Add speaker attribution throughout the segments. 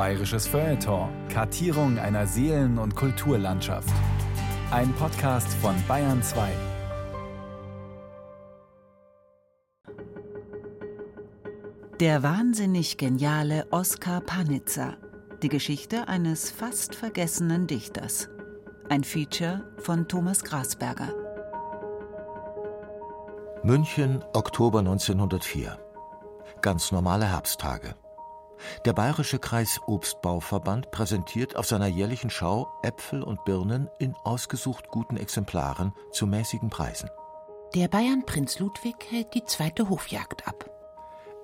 Speaker 1: Bayerisches Feuilleton. Kartierung einer Seelen- und Kulturlandschaft. Ein Podcast von Bayern 2.
Speaker 2: Der wahnsinnig geniale Oskar Panitzer. Die Geschichte eines fast vergessenen Dichters. Ein Feature von Thomas Grasberger.
Speaker 3: München, Oktober 1904. Ganz normale Herbsttage. Der Bayerische Kreis Obstbauverband präsentiert auf seiner jährlichen Schau Äpfel und Birnen in ausgesucht guten Exemplaren zu mäßigen Preisen.
Speaker 4: Der Bayern Prinz Ludwig hält die zweite Hofjagd ab.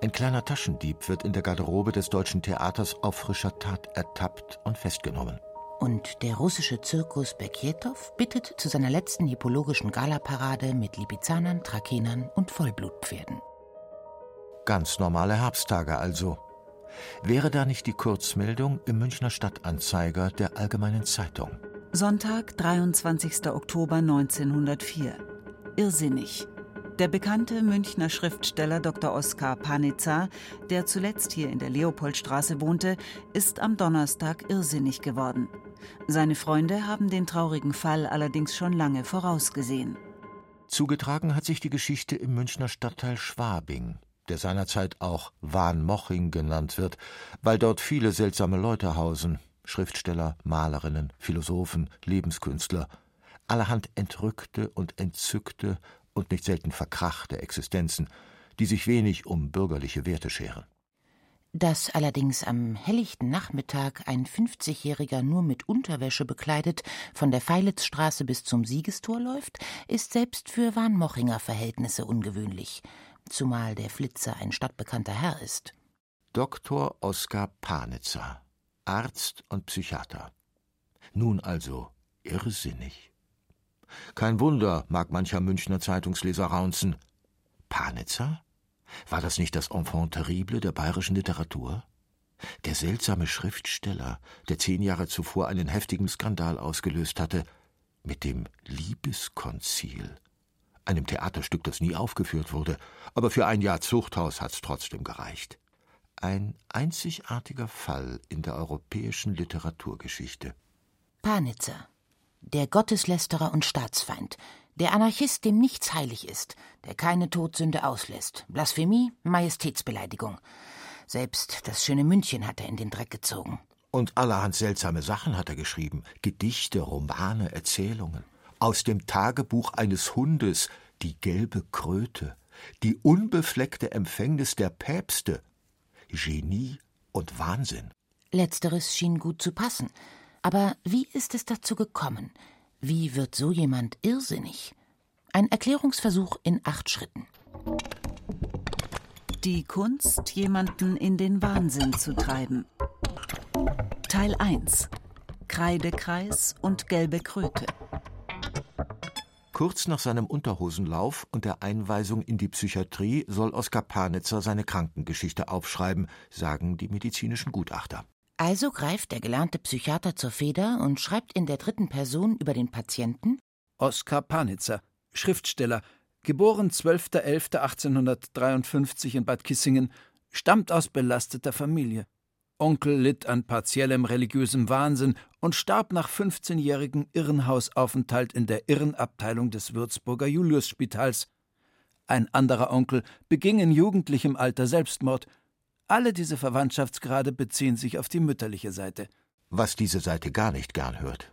Speaker 3: Ein kleiner Taschendieb wird in der Garderobe des Deutschen Theaters auf frischer Tat ertappt und festgenommen.
Speaker 4: Und der russische Zirkus Bekjetow bittet zu seiner letzten hippologischen Galaparade mit Lipizanern, Trakenern und Vollblutpferden.
Speaker 3: Ganz normale Herbsttage also. Wäre da nicht die Kurzmeldung im Münchner Stadtanzeiger der Allgemeinen Zeitung?
Speaker 2: Sonntag, 23. Oktober 1904. Irrsinnig. Der bekannte Münchner Schriftsteller Dr. Oskar Panitzer, der zuletzt hier in der Leopoldstraße wohnte, ist am Donnerstag irrsinnig geworden. Seine Freunde haben den traurigen Fall allerdings schon lange vorausgesehen.
Speaker 3: Zugetragen hat sich die Geschichte im Münchner Stadtteil Schwabing, der seinerzeit auch Wahnmoching genannt wird, weil dort viele seltsame Leute hausen, Schriftsteller, Malerinnen, Philosophen, Lebenskünstler, allerhand entrückte und entzückte und nicht selten verkrachte Existenzen, die sich wenig um bürgerliche Werte scheren.
Speaker 4: Dass allerdings am helllichten Nachmittag ein 50-Jähriger nur mit Unterwäsche bekleidet von der Feilitzstraße bis zum Siegestor läuft, ist selbst für Warnmochinger Verhältnisse ungewöhnlich, zumal der Flitzer ein stadtbekannter Herr ist.
Speaker 3: Dr. Oskar Panitzer, Arzt und Psychiater. Nun also irrsinnig. Kein Wunder, mag mancher Münchner Zeitungsleser raunzen. Panitzer? War das nicht das Enfant terrible der bayerischen Literatur? Der seltsame Schriftsteller, der zehn Jahre zuvor einen heftigen Skandal ausgelöst hatte, mit dem Liebeskonzil, einem Theaterstück, das nie aufgeführt wurde, aber für ein Jahr Zuchthaus hat's trotzdem gereicht. Ein einzigartiger Fall in der europäischen Literaturgeschichte.
Speaker 4: Panitzer, der Gotteslästerer und Staatsfeind, der Anarchist, dem nichts heilig ist, der keine Todsünde auslässt, Blasphemie, Majestätsbeleidigung. Selbst das schöne München hat er in den Dreck gezogen.
Speaker 3: Und allerhand seltsame Sachen hat er geschrieben. Gedichte, Romane, Erzählungen. Aus dem Tagebuch eines Hundes, die gelbe Kröte, die unbefleckte Empfängnis der Päpste. Genie und Wahnsinn.
Speaker 4: Letzteres schien gut zu passen. Aber wie ist es dazu gekommen? Wie wird so jemand irrsinnig? Ein Erklärungsversuch in acht Schritten.
Speaker 2: Die Kunst, jemanden in den Wahnsinn zu treiben. Teil 1. Kreidekreis und gelbe Kröte.
Speaker 3: Kurz nach seinem Unterhosenlauf und der Einweisung in die Psychiatrie soll Oskar Panitzer seine Krankengeschichte aufschreiben, sagen die medizinischen Gutachter.
Speaker 4: Also greift der gelernte Psychiater zur Feder und schreibt in der dritten Person über den Patienten
Speaker 5: Oskar Panitzer, Schriftsteller, geboren 12.11.1853 in Bad Kissingen, stammt aus belasteter Familie. Onkel litt an partiellem religiösem Wahnsinn und starb nach 15-jährigem Irrenhausaufenthalt in der Irrenabteilung des Würzburger Juliusspitals. Ein anderer Onkel beging in jugendlichem Alter Selbstmord. Alle diese Verwandtschaftsgrade beziehen sich auf die mütterliche Seite.
Speaker 3: Was diese Seite gar nicht gern hört.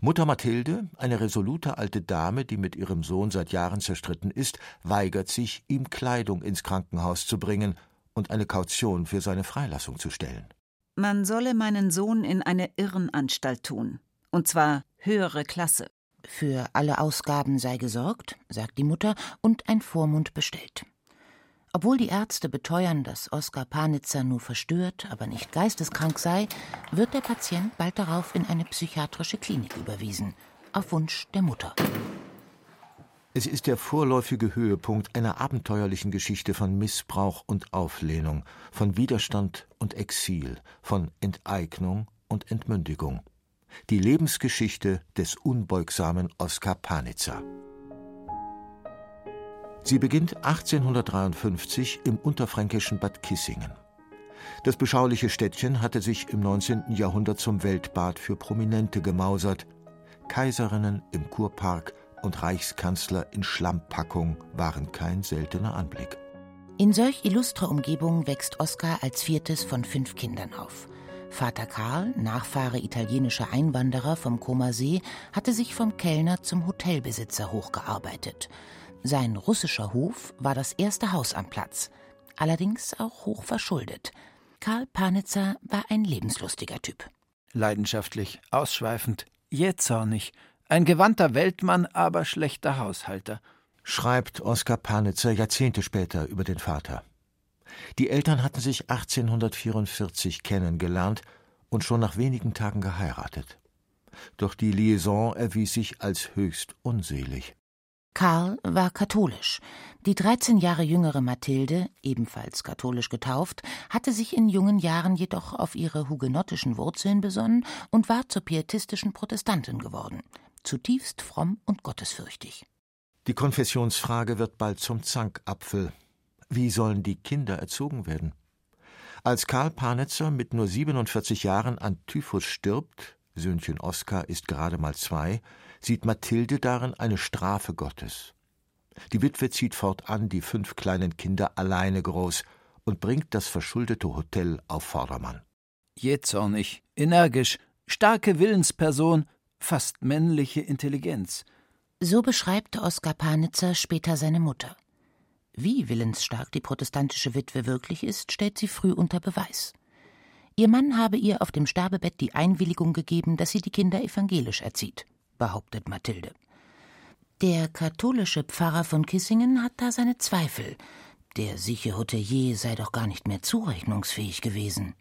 Speaker 3: Mutter Mathilde, eine resolute alte Dame, die mit ihrem Sohn seit Jahren zerstritten ist, weigert sich, ihm Kleidung ins Krankenhaus zu bringen und eine Kaution für seine Freilassung zu stellen.
Speaker 2: Man solle meinen Sohn in eine Irrenanstalt tun. Und zwar höhere Klasse.
Speaker 4: Für alle Ausgaben sei gesorgt, sagt die Mutter, und ein Vormund bestellt. Obwohl die Ärzte beteuern, dass Oskar Panitzer nur verstört, aber nicht geisteskrank sei, wird der Patient bald darauf in eine psychiatrische Klinik überwiesen, auf Wunsch der Mutter.
Speaker 3: Es ist der vorläufige Höhepunkt einer abenteuerlichen Geschichte von Missbrauch und Auflehnung, von Widerstand und Exil, von Enteignung und Entmündigung. Die Lebensgeschichte des unbeugsamen Oskar Panitzer. Sie beginnt 1853 im unterfränkischen Bad Kissingen. Das beschauliche Städtchen hatte sich im 19. Jahrhundert zum Weltbad für Prominente gemausert. Kaiserinnen im Kurpark und Reichskanzler in Schlammpackung waren kein seltener Anblick.
Speaker 4: In solch illustrer Umgebung wächst Oskar als viertes von fünf Kindern auf. Vater Karl, Nachfahre italienischer Einwanderer vom Comer See, hatte sich vom Kellner zum Hotelbesitzer hochgearbeitet. Sein russischer Hof war das erste Haus am Platz, allerdings auch hoch verschuldet. Karl Panitzer war ein lebenslustiger Typ.
Speaker 5: Leidenschaftlich, ausschweifend, jähzornig, ein gewandter Weltmann, aber schlechter Haushalter.
Speaker 3: Schreibt Oskar Panitzer Jahrzehnte später über den Vater. Die Eltern hatten sich 1844 kennengelernt und schon nach wenigen Tagen geheiratet. Doch die Liaison erwies sich als höchst unselig.
Speaker 4: Karl war katholisch. Die 13 Jahre jüngere Mathilde, ebenfalls katholisch getauft, hatte sich in jungen Jahren jedoch auf ihre hugenottischen Wurzeln besonnen und war zur pietistischen Protestantin geworden, zutiefst fromm und gottesfürchtig.
Speaker 3: Die Konfessionsfrage wird bald zum Zankapfel. Wie sollen die Kinder erzogen werden? Als Karl Panitzer mit nur 47 Jahren an Typhus stirbt, Söhnchen Oskar ist gerade mal zwei, sieht Mathilde darin eine Strafe Gottes. Die Witwe zieht fortan die fünf kleinen Kinder alleine groß und bringt das verschuldete Hotel auf Vordermann.
Speaker 5: Jähzornig, energisch, starke Willensperson, fast männliche Intelligenz.
Speaker 4: So beschreibt Oskar Panitzer später seine Mutter. Wie willensstark die protestantische Witwe wirklich ist, stellt sie früh unter Beweis. Ihr Mann habe ihr auf dem Sterbebett die Einwilligung gegeben, dass sie die Kinder evangelisch erzieht, behauptet Mathilde. Der katholische Pfarrer von Kissingen hat da seine Zweifel. Der sieche Hotelier sei doch gar nicht mehr zurechnungsfähig gewesen.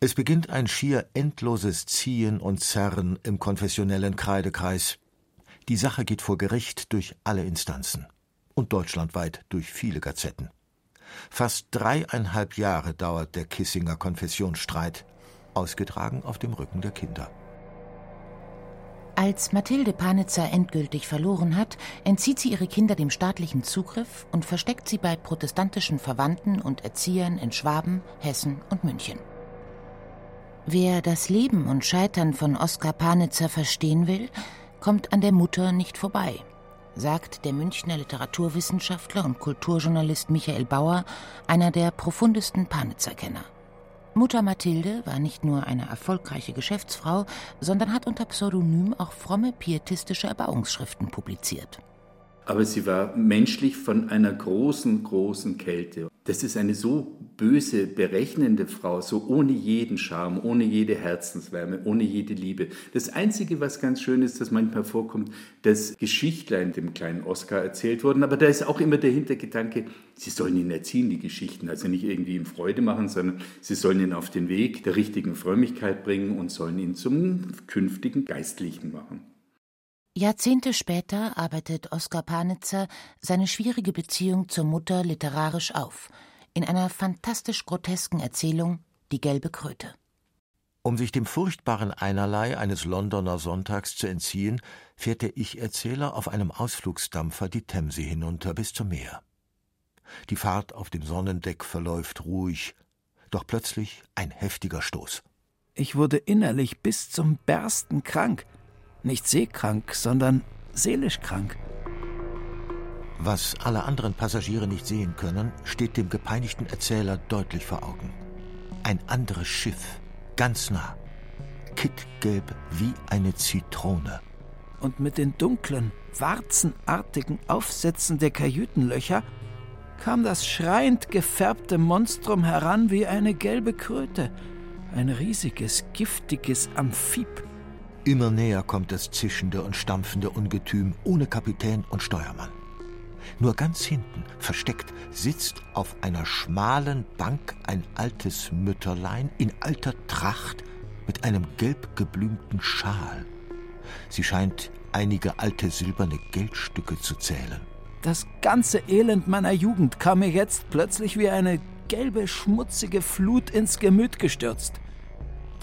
Speaker 3: Es beginnt ein schier endloses Ziehen und Zerren im konfessionellen Kreidekreis. Die Sache geht vor Gericht durch alle Instanzen und deutschlandweit durch viele Gazetten. Fast dreieinhalb Jahre dauert der Kissinger Konfessionsstreit, ausgetragen auf dem Rücken der Kinder.
Speaker 4: Als Mathilde Panitzer endgültig verloren hat, entzieht sie ihre Kinder dem staatlichen Zugriff und versteckt sie bei protestantischen Verwandten und Erziehern in Schwaben, Hessen und München. Wer das Leben und Scheitern von Oskar Panitzer verstehen will, kommt an der Mutter nicht vorbei sagt der Münchner Literaturwissenschaftler und Kulturjournalist Michael Bauer, einer der profundesten Panitzer-Kenner. Mutter Mathilde war nicht nur eine erfolgreiche Geschäftsfrau, sondern hat unter Pseudonym auch fromme pietistische Erbauungsschriften publiziert
Speaker 6: aber sie war menschlich von einer großen, großen Kälte. Das ist eine so böse, berechnende Frau, so ohne jeden Charme, ohne jede Herzenswärme, ohne jede Liebe. Das Einzige, was ganz schön ist, dass manchmal vorkommt, dass Geschichtlein dem kleinen Oscar erzählt wurden, aber da ist auch immer der Hintergedanke, sie sollen ihn erziehen, die Geschichten, also nicht irgendwie ihm Freude machen, sondern sie sollen ihn auf den Weg der richtigen Frömmigkeit bringen und sollen ihn zum künftigen Geistlichen machen.
Speaker 4: Jahrzehnte später arbeitet Oskar Panitzer seine schwierige Beziehung zur Mutter literarisch auf, in einer fantastisch grotesken Erzählung Die gelbe Kröte.
Speaker 3: Um sich dem furchtbaren Einerlei eines Londoner Sonntags zu entziehen, fährt der Ich-Erzähler auf einem Ausflugsdampfer die Themse hinunter bis zum Meer. Die Fahrt auf dem Sonnendeck verläuft ruhig, doch plötzlich ein heftiger Stoß.
Speaker 5: Ich wurde innerlich bis zum Bersten krank nicht seekrank, sondern seelisch krank.
Speaker 3: Was alle anderen Passagiere nicht sehen können, steht dem gepeinigten Erzähler deutlich vor Augen. Ein anderes Schiff, ganz nah. Kittgelb wie eine Zitrone.
Speaker 5: Und mit den dunklen, warzenartigen Aufsätzen der Kajütenlöcher kam das schreiend gefärbte Monstrum heran wie eine gelbe Kröte, ein riesiges, giftiges Amphib.
Speaker 3: Immer näher kommt das zischende und stampfende Ungetüm ohne Kapitän und Steuermann. Nur ganz hinten, versteckt, sitzt auf einer schmalen Bank ein altes Mütterlein in alter Tracht mit einem gelb geblümten Schal. Sie scheint einige alte silberne Geldstücke zu zählen.
Speaker 5: Das ganze Elend meiner Jugend kam mir jetzt plötzlich wie eine gelbe, schmutzige Flut ins Gemüt gestürzt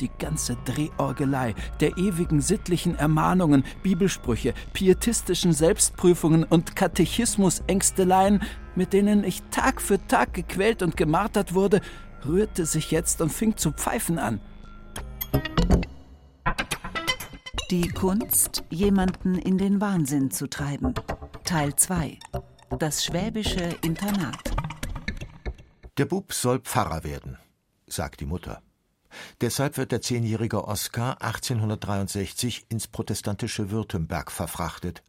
Speaker 5: die ganze Drehorgelei der ewigen sittlichen Ermahnungen, Bibelsprüche, pietistischen Selbstprüfungen und Katechismusängsteleien, mit denen ich Tag für Tag gequält und gemartert wurde, rührte sich jetzt und fing zu pfeifen an.
Speaker 2: Die Kunst, jemanden in den Wahnsinn zu treiben. Teil 2. Das schwäbische Internat.
Speaker 3: Der Bub soll Pfarrer werden, sagt die Mutter. Deshalb wird der zehnjährige Oskar 1863 ins protestantische Württemberg verfrachtet.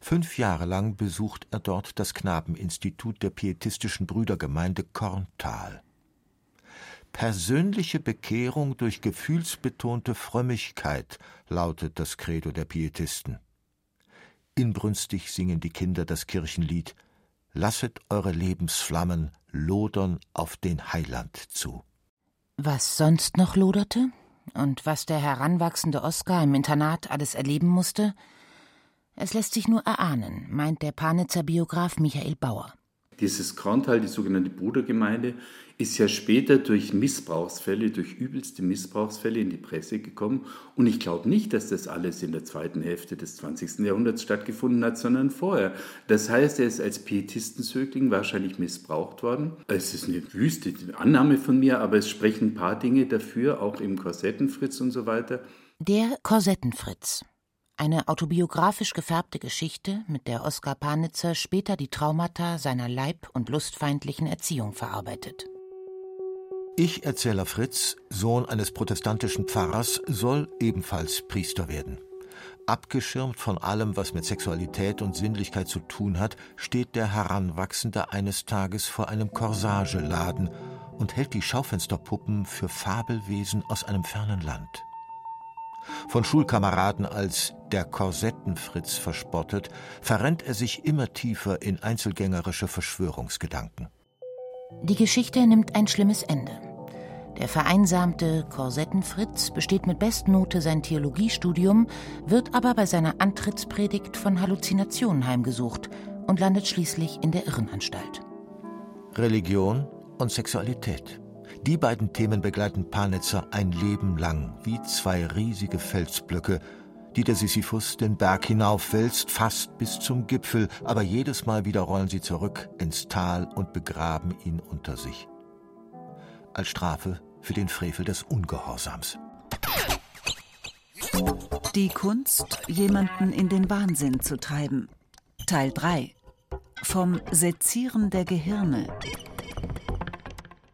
Speaker 3: Fünf Jahre lang besucht er dort das Knabeninstitut der pietistischen Brüdergemeinde Korntal. Persönliche Bekehrung durch gefühlsbetonte Frömmigkeit lautet das Credo der Pietisten. Inbrünstig singen die Kinder das Kirchenlied Lasset eure Lebensflammen lodern auf den Heiland zu.
Speaker 4: Was sonst noch loderte und was der heranwachsende Oskar im Internat alles erleben musste, es lässt sich nur erahnen, meint der Panitzer Biograf Michael Bauer.
Speaker 6: Dieses Korntal, die sogenannte Brudergemeinde, ist ja später durch Missbrauchsfälle, durch übelste Missbrauchsfälle in die Presse gekommen. Und ich glaube nicht, dass das alles in der zweiten Hälfte des 20. Jahrhunderts stattgefunden hat, sondern vorher. Das heißt, er ist als Pietistensögling wahrscheinlich missbraucht worden. Es ist eine wüste Annahme von mir, aber es sprechen ein paar Dinge dafür, auch im Korsettenfritz und so weiter.
Speaker 4: Der Korsettenfritz. Eine autobiografisch gefärbte Geschichte, mit der Oskar Panitzer später die Traumata seiner leib- und lustfeindlichen Erziehung verarbeitet.
Speaker 3: Ich-Erzähler Fritz, Sohn eines protestantischen Pfarrers, soll ebenfalls Priester werden. Abgeschirmt von allem, was mit Sexualität und Sinnlichkeit zu tun hat, steht der Heranwachsende eines Tages vor einem Corsageladen und hält die Schaufensterpuppen für Fabelwesen aus einem fernen Land. Von Schulkameraden als der Korsettenfritz verspottet, verrennt er sich immer tiefer in einzelgängerische Verschwörungsgedanken.
Speaker 4: Die Geschichte nimmt ein schlimmes Ende. Der vereinsamte Korsettenfritz besteht mit Bestnote sein Theologiestudium, wird aber bei seiner Antrittspredigt von Halluzinationen heimgesucht und landet schließlich in der Irrenanstalt.
Speaker 3: Religion und Sexualität. Die beiden Themen begleiten Panitzer ein Leben lang wie zwei riesige Felsblöcke, die der Sisyphus den Berg hinaufwälzt, fast bis zum Gipfel, aber jedes Mal wieder rollen sie zurück ins Tal und begraben ihn unter sich. Als Strafe für den Frevel des Ungehorsams.
Speaker 2: Die Kunst, jemanden in den Wahnsinn zu treiben. Teil 3. Vom Sezieren der Gehirne.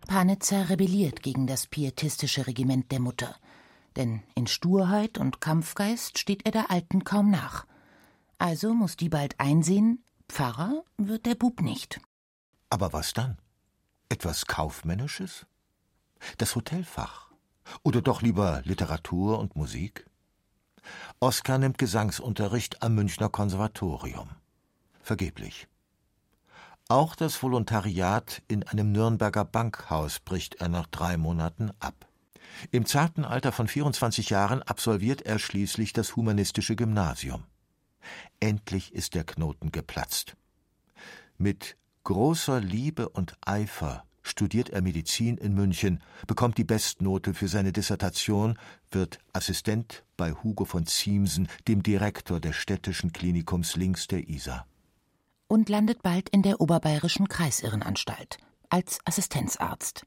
Speaker 4: Panitzer rebelliert gegen das pietistische Regiment der Mutter denn in Sturheit und Kampfgeist steht er der Alten kaum nach. Also muss die bald einsehen, Pfarrer wird der Bub nicht.
Speaker 3: Aber was dann? Etwas Kaufmännisches? Das Hotelfach? Oder doch lieber Literatur und Musik? Oskar nimmt Gesangsunterricht am Münchner Konservatorium. Vergeblich. Auch das Volontariat in einem Nürnberger Bankhaus bricht er nach drei Monaten ab. Im zarten Alter von 24 Jahren absolviert er schließlich das humanistische Gymnasium. Endlich ist der Knoten geplatzt. Mit großer Liebe und Eifer studiert er Medizin in München, bekommt die Bestnote für seine Dissertation, wird Assistent bei Hugo von Ziemsen, dem Direktor des städtischen Klinikums links der Isar.
Speaker 4: Und landet bald in der Oberbayerischen Kreisirrenanstalt als Assistenzarzt.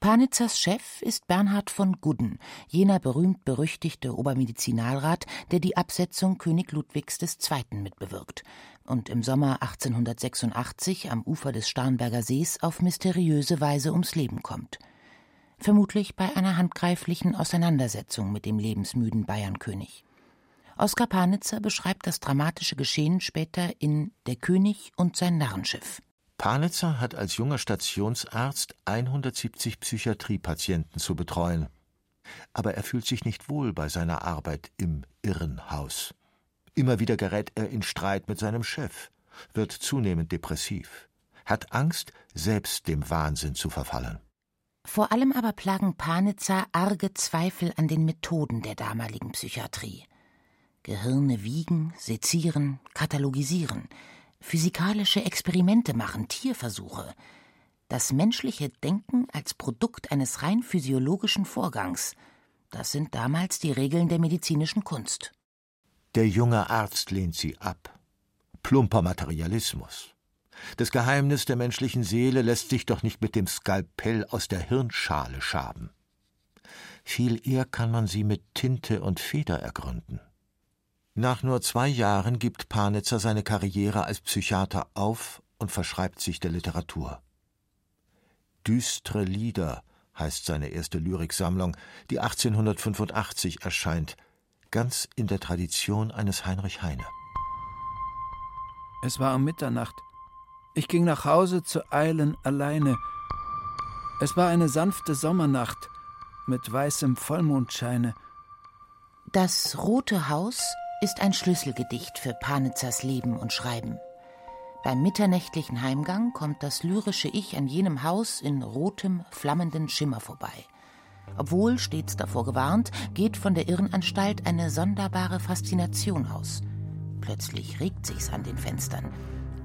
Speaker 4: Panitzers Chef ist Bernhard von Gudden, jener berühmt-berüchtigte Obermedizinalrat, der die Absetzung König Ludwigs II. mitbewirkt und im Sommer 1886 am Ufer des Starnberger Sees auf mysteriöse Weise ums Leben kommt. Vermutlich bei einer handgreiflichen Auseinandersetzung mit dem lebensmüden Bayernkönig. Oskar Panitzer beschreibt das dramatische Geschehen später in Der König und sein Narrenschiff.
Speaker 3: Panitzer hat als junger Stationsarzt 170 Psychiatriepatienten zu betreuen. Aber er fühlt sich nicht wohl bei seiner Arbeit im Irrenhaus. Immer wieder gerät er in Streit mit seinem Chef, wird zunehmend depressiv, hat Angst, selbst dem Wahnsinn zu verfallen.
Speaker 4: Vor allem aber plagen Panitzer arge Zweifel an den Methoden der damaligen Psychiatrie. Gehirne wiegen, sezieren, katalogisieren – physikalische Experimente machen, Tierversuche. Das menschliche Denken als Produkt eines rein physiologischen Vorgangs, das sind damals die Regeln der medizinischen Kunst.
Speaker 3: Der junge Arzt lehnt sie ab. Plumper Materialismus. Das Geheimnis der menschlichen Seele lässt sich doch nicht mit dem Skalpell aus der Hirnschale schaben. Viel eher kann man sie mit Tinte und Feder ergründen. Nach nur zwei Jahren gibt Panitzer seine Karriere als Psychiater auf und verschreibt sich der Literatur. Düstre Lieder heißt seine erste Lyriksammlung, die 1885 erscheint, ganz in der Tradition eines Heinrich Heine.
Speaker 5: Es war um Mitternacht. Ich ging nach Hause zu eilen alleine. Es war eine sanfte Sommernacht mit weißem Vollmondscheine.
Speaker 4: Das Rote Haus ist ein Schlüsselgedicht für Panitzers Leben und Schreiben. Beim mitternächtlichen Heimgang kommt das lyrische Ich an jenem Haus in rotem, flammenden Schimmer vorbei. Obwohl stets davor gewarnt, geht von der Irrenanstalt eine sonderbare Faszination aus. Plötzlich regt sich's an den Fenstern.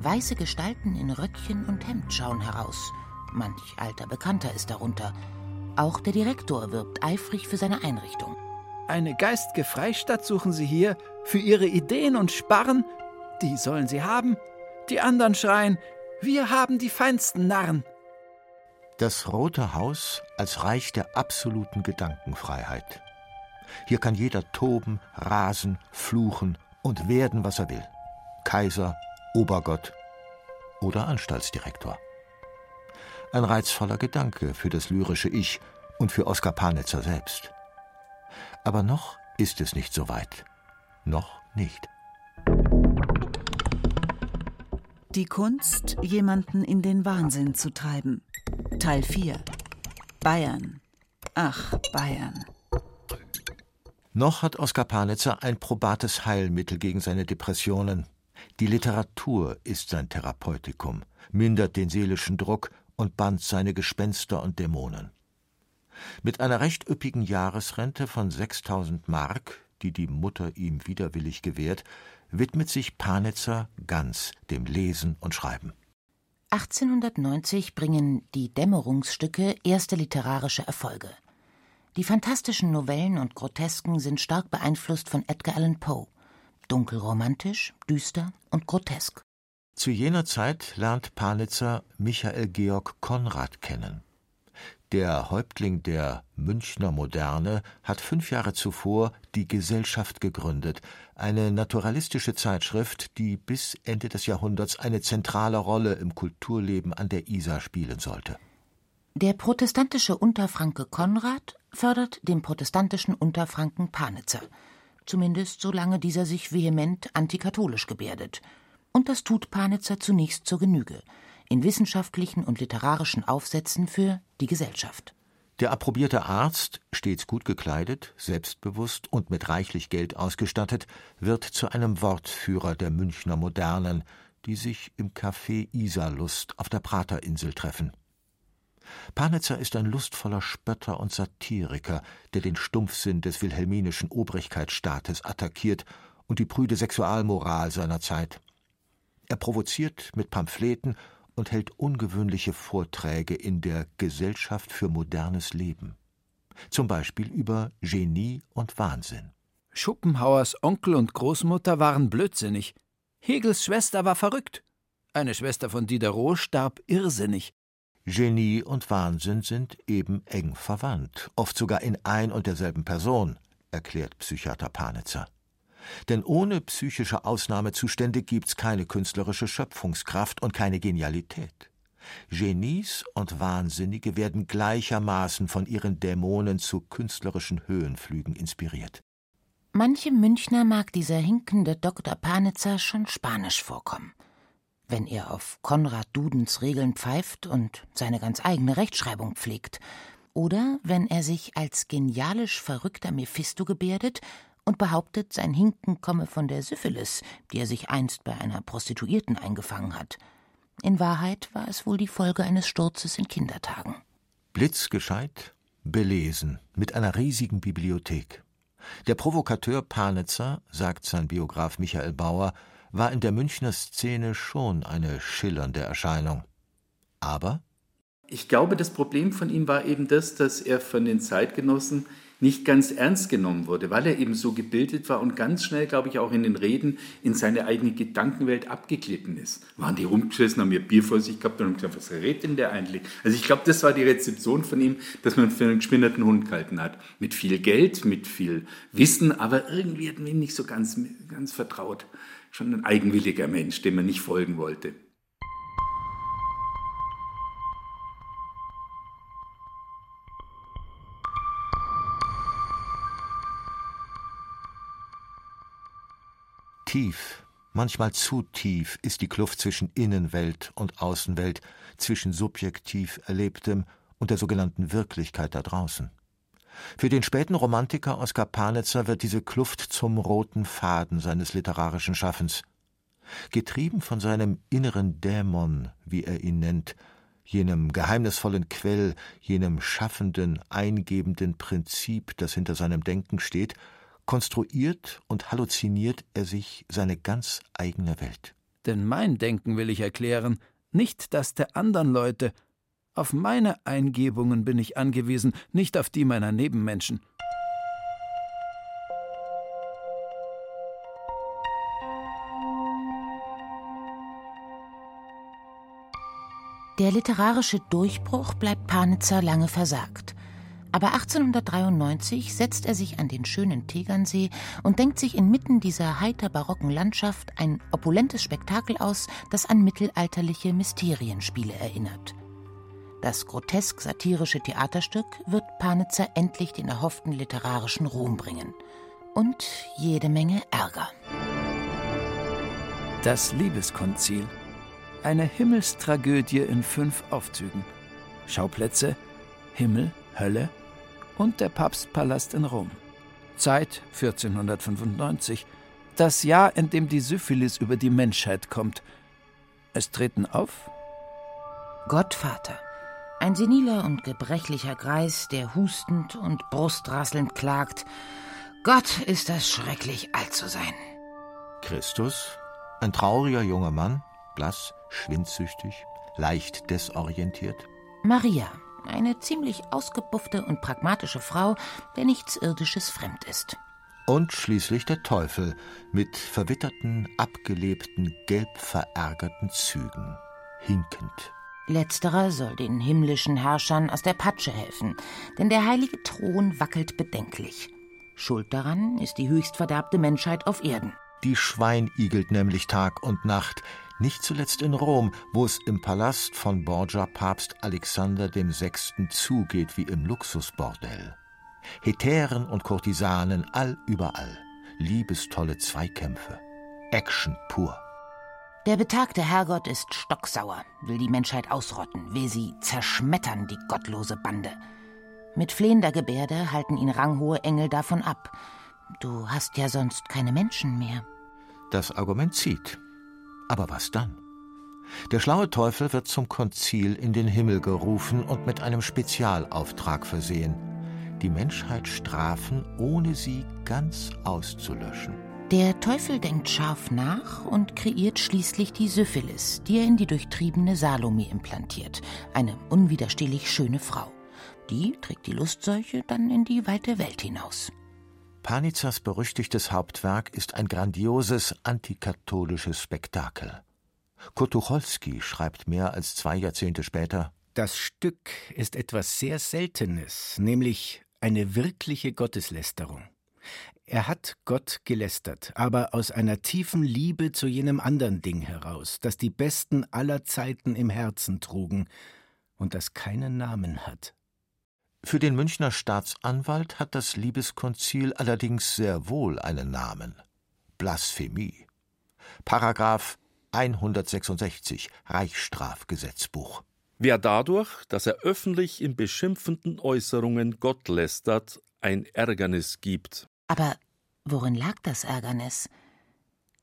Speaker 4: Weiße Gestalten in Röckchen und Hemd schauen heraus. Manch alter Bekannter ist darunter. Auch der Direktor wirbt eifrig für seine Einrichtung.
Speaker 5: Eine geistge Freistadt suchen Sie hier für Ihre Ideen und Sparren? Die sollen Sie haben. Die anderen schreien, wir haben die feinsten Narren.
Speaker 3: Das Rote Haus als Reich der absoluten Gedankenfreiheit. Hier kann jeder toben, rasen, fluchen und werden, was er will. Kaiser, Obergott oder Anstaltsdirektor. Ein reizvoller Gedanke für das lyrische Ich und für Oskar Panitzer selbst. Aber noch ist es nicht so weit. Noch nicht.
Speaker 2: Die Kunst, jemanden in den Wahnsinn zu treiben. Teil 4. Bayern. Ach, Bayern.
Speaker 3: Noch hat Oskar Panitzer ein probates Heilmittel gegen seine Depressionen. Die Literatur ist sein Therapeutikum, mindert den seelischen Druck und bannt seine Gespenster und Dämonen. Mit einer recht üppigen Jahresrente von 6000 Mark, die die Mutter ihm widerwillig gewährt, widmet sich Panitzer ganz dem Lesen und Schreiben.
Speaker 4: 1890 bringen die Dämmerungsstücke erste literarische Erfolge. Die fantastischen Novellen und Grotesken sind stark beeinflusst von Edgar Allan Poe. Dunkelromantisch, düster und grotesk.
Speaker 3: Zu jener Zeit lernt Panitzer Michael Georg Konrad kennen. Der Häuptling der Münchner Moderne hat fünf Jahre zuvor die Gesellschaft gegründet, eine naturalistische Zeitschrift, die bis Ende des Jahrhunderts eine zentrale Rolle im Kulturleben an der Isar spielen sollte.
Speaker 4: Der protestantische Unterfranke Konrad fördert den protestantischen Unterfranken Panitzer, zumindest solange dieser sich vehement antikatholisch gebärdet. Und das tut Panitzer zunächst zur Genüge – in wissenschaftlichen und literarischen Aufsätzen für die Gesellschaft.
Speaker 3: Der approbierte Arzt, stets gut gekleidet, selbstbewusst und mit reichlich Geld ausgestattet, wird zu einem Wortführer der Münchner Modernen, die sich im Café Isarlust auf der Praterinsel treffen. Panitzer ist ein lustvoller Spötter und Satiriker, der den Stumpfsinn des wilhelminischen Obrigkeitsstaates attackiert und die prüde Sexualmoral seiner Zeit. Er provoziert mit Pamphleten und hält ungewöhnliche Vorträge in der Gesellschaft für modernes Leben. Zum Beispiel über Genie und Wahnsinn.
Speaker 5: Schopenhauers Onkel und Großmutter waren blödsinnig. Hegels Schwester war verrückt. Eine Schwester von Diderot starb irrsinnig.
Speaker 3: Genie und Wahnsinn sind eben eng verwandt, oft sogar in ein und derselben Person, erklärt Psychiater Panitzer. Denn ohne psychische Ausnahmezustände gibt's keine künstlerische Schöpfungskraft und keine Genialität. Genies und Wahnsinnige werden gleichermaßen von ihren Dämonen zu künstlerischen Höhenflügen inspiriert.
Speaker 4: Manchem Münchner mag dieser hinkende Dr. Panitzer schon spanisch vorkommen. Wenn er auf Konrad Dudens Regeln pfeift und seine ganz eigene Rechtschreibung pflegt, oder wenn er sich als genialisch verrückter Mephisto gebärdet und behauptet, sein Hinken komme von der Syphilis, die er sich einst bei einer Prostituierten eingefangen hat. In Wahrheit war es wohl die Folge eines Sturzes in Kindertagen.
Speaker 3: Blitzgescheit, belesen, mit einer riesigen Bibliothek. Der Provokateur Panitzer, sagt sein Biograf Michael Bauer, war in der Münchner Szene schon eine schillernde Erscheinung. Aber?
Speaker 6: Ich glaube, das Problem von ihm war eben das, dass er von den Zeitgenossen nicht ganz ernst genommen wurde, weil er eben so gebildet war und ganz schnell, glaube ich, auch in den Reden in seine eigene Gedankenwelt abgeglitten ist. Waren die rumgesessen, haben ihr Bier vor sich gehabt und haben gesagt, was redet denn der eigentlich? Also ich glaube, das war die Rezeption von ihm, dass man für einen geschminderten Hund gehalten hat. Mit viel Geld, mit viel Wissen, aber irgendwie hat man ihn nicht so ganz, ganz vertraut. Schon ein eigenwilliger Mensch, dem man nicht folgen wollte.
Speaker 3: Tief, manchmal zu tief ist die Kluft zwischen Innenwelt und Außenwelt, zwischen subjektiv Erlebtem und der sogenannten Wirklichkeit da draußen. Für den späten Romantiker Oskar Panitzer wird diese Kluft zum roten Faden seines literarischen Schaffens. Getrieben von seinem inneren Dämon, wie er ihn nennt, jenem geheimnisvollen Quell, jenem schaffenden, eingebenden Prinzip, das hinter seinem Denken steht, konstruiert und halluziniert er sich seine ganz eigene Welt.
Speaker 5: Denn mein Denken will ich erklären, nicht das der anderen Leute. Auf meine Eingebungen bin ich angewiesen, nicht auf die meiner Nebenmenschen.
Speaker 4: Der literarische Durchbruch bleibt Panitzer lange versagt. Aber 1893 setzt er sich an den schönen Tegernsee und denkt sich inmitten dieser heiter barocken Landschaft ein opulentes Spektakel aus, das an mittelalterliche Mysterienspiele erinnert. Das grotesk-satirische Theaterstück wird Panitzer endlich den erhofften literarischen Ruhm bringen. Und jede Menge Ärger.
Speaker 5: Das Liebeskonzil. Eine Himmelstragödie in fünf Aufzügen. Schauplätze Himmel, Hölle, und der Papstpalast in Rom. Zeit 1495, das Jahr, in dem die Syphilis über die Menschheit kommt. Es treten auf
Speaker 4: Gottvater, ein seniler und gebrechlicher Greis, der hustend und brustrasselnd klagt: Gott ist das schrecklich, alt zu sein.
Speaker 3: Christus, ein trauriger junger Mann, blass, schwindsüchtig, leicht desorientiert.
Speaker 4: Maria, eine ziemlich ausgebuffte und pragmatische Frau, der nichts Irdisches fremd ist.
Speaker 3: Und schließlich der Teufel mit verwitterten, abgelebten, gelb verärgerten Zügen, hinkend.
Speaker 4: Letzterer soll den himmlischen Herrschern aus der Patsche helfen, denn der heilige Thron wackelt bedenklich. Schuld daran ist die höchst verderbte Menschheit auf Erden.
Speaker 3: Die Schwein igelt nämlich Tag und Nacht, nicht zuletzt in Rom, wo es im Palast von Borgia Papst Alexander VI. zugeht wie im Luxusbordell. Hetären und Kurtisanen all überall, liebestolle Zweikämpfe, Action pur.
Speaker 4: Der betagte Herrgott ist stocksauer, will die Menschheit ausrotten, will sie zerschmettern, die gottlose Bande. Mit flehender Gebärde halten ihn ranghohe Engel davon ab. Du hast ja sonst keine Menschen mehr.
Speaker 3: Das Argument zieht. Aber was dann? Der schlaue Teufel wird zum Konzil in den Himmel gerufen und mit einem Spezialauftrag versehen. Die Menschheit strafen, ohne sie ganz auszulöschen.
Speaker 4: Der Teufel denkt scharf nach und kreiert schließlich die Syphilis, die er in die durchtriebene Salome implantiert, eine unwiderstehlich schöne Frau. Die trägt die Lustseuche dann in die weite Welt hinaus.
Speaker 3: Panitzers berüchtigtes Hauptwerk ist ein grandioses antikatholisches Spektakel. Kotucholski schreibt mehr als zwei Jahrzehnte später:
Speaker 7: Das Stück ist etwas sehr Seltenes, nämlich eine wirkliche Gotteslästerung. Er hat Gott gelästert, aber aus einer tiefen Liebe zu jenem anderen Ding heraus, das die Besten aller Zeiten im Herzen trugen und das keinen Namen hat.
Speaker 3: Für den Münchner Staatsanwalt hat das Liebeskonzil allerdings sehr wohl einen Namen: Blasphemie. Paragraph 166 Reichsstrafgesetzbuch.
Speaker 8: Wer dadurch, dass er öffentlich in beschimpfenden Äußerungen Gott lästert, ein Ärgernis gibt.
Speaker 4: Aber worin lag das Ärgernis?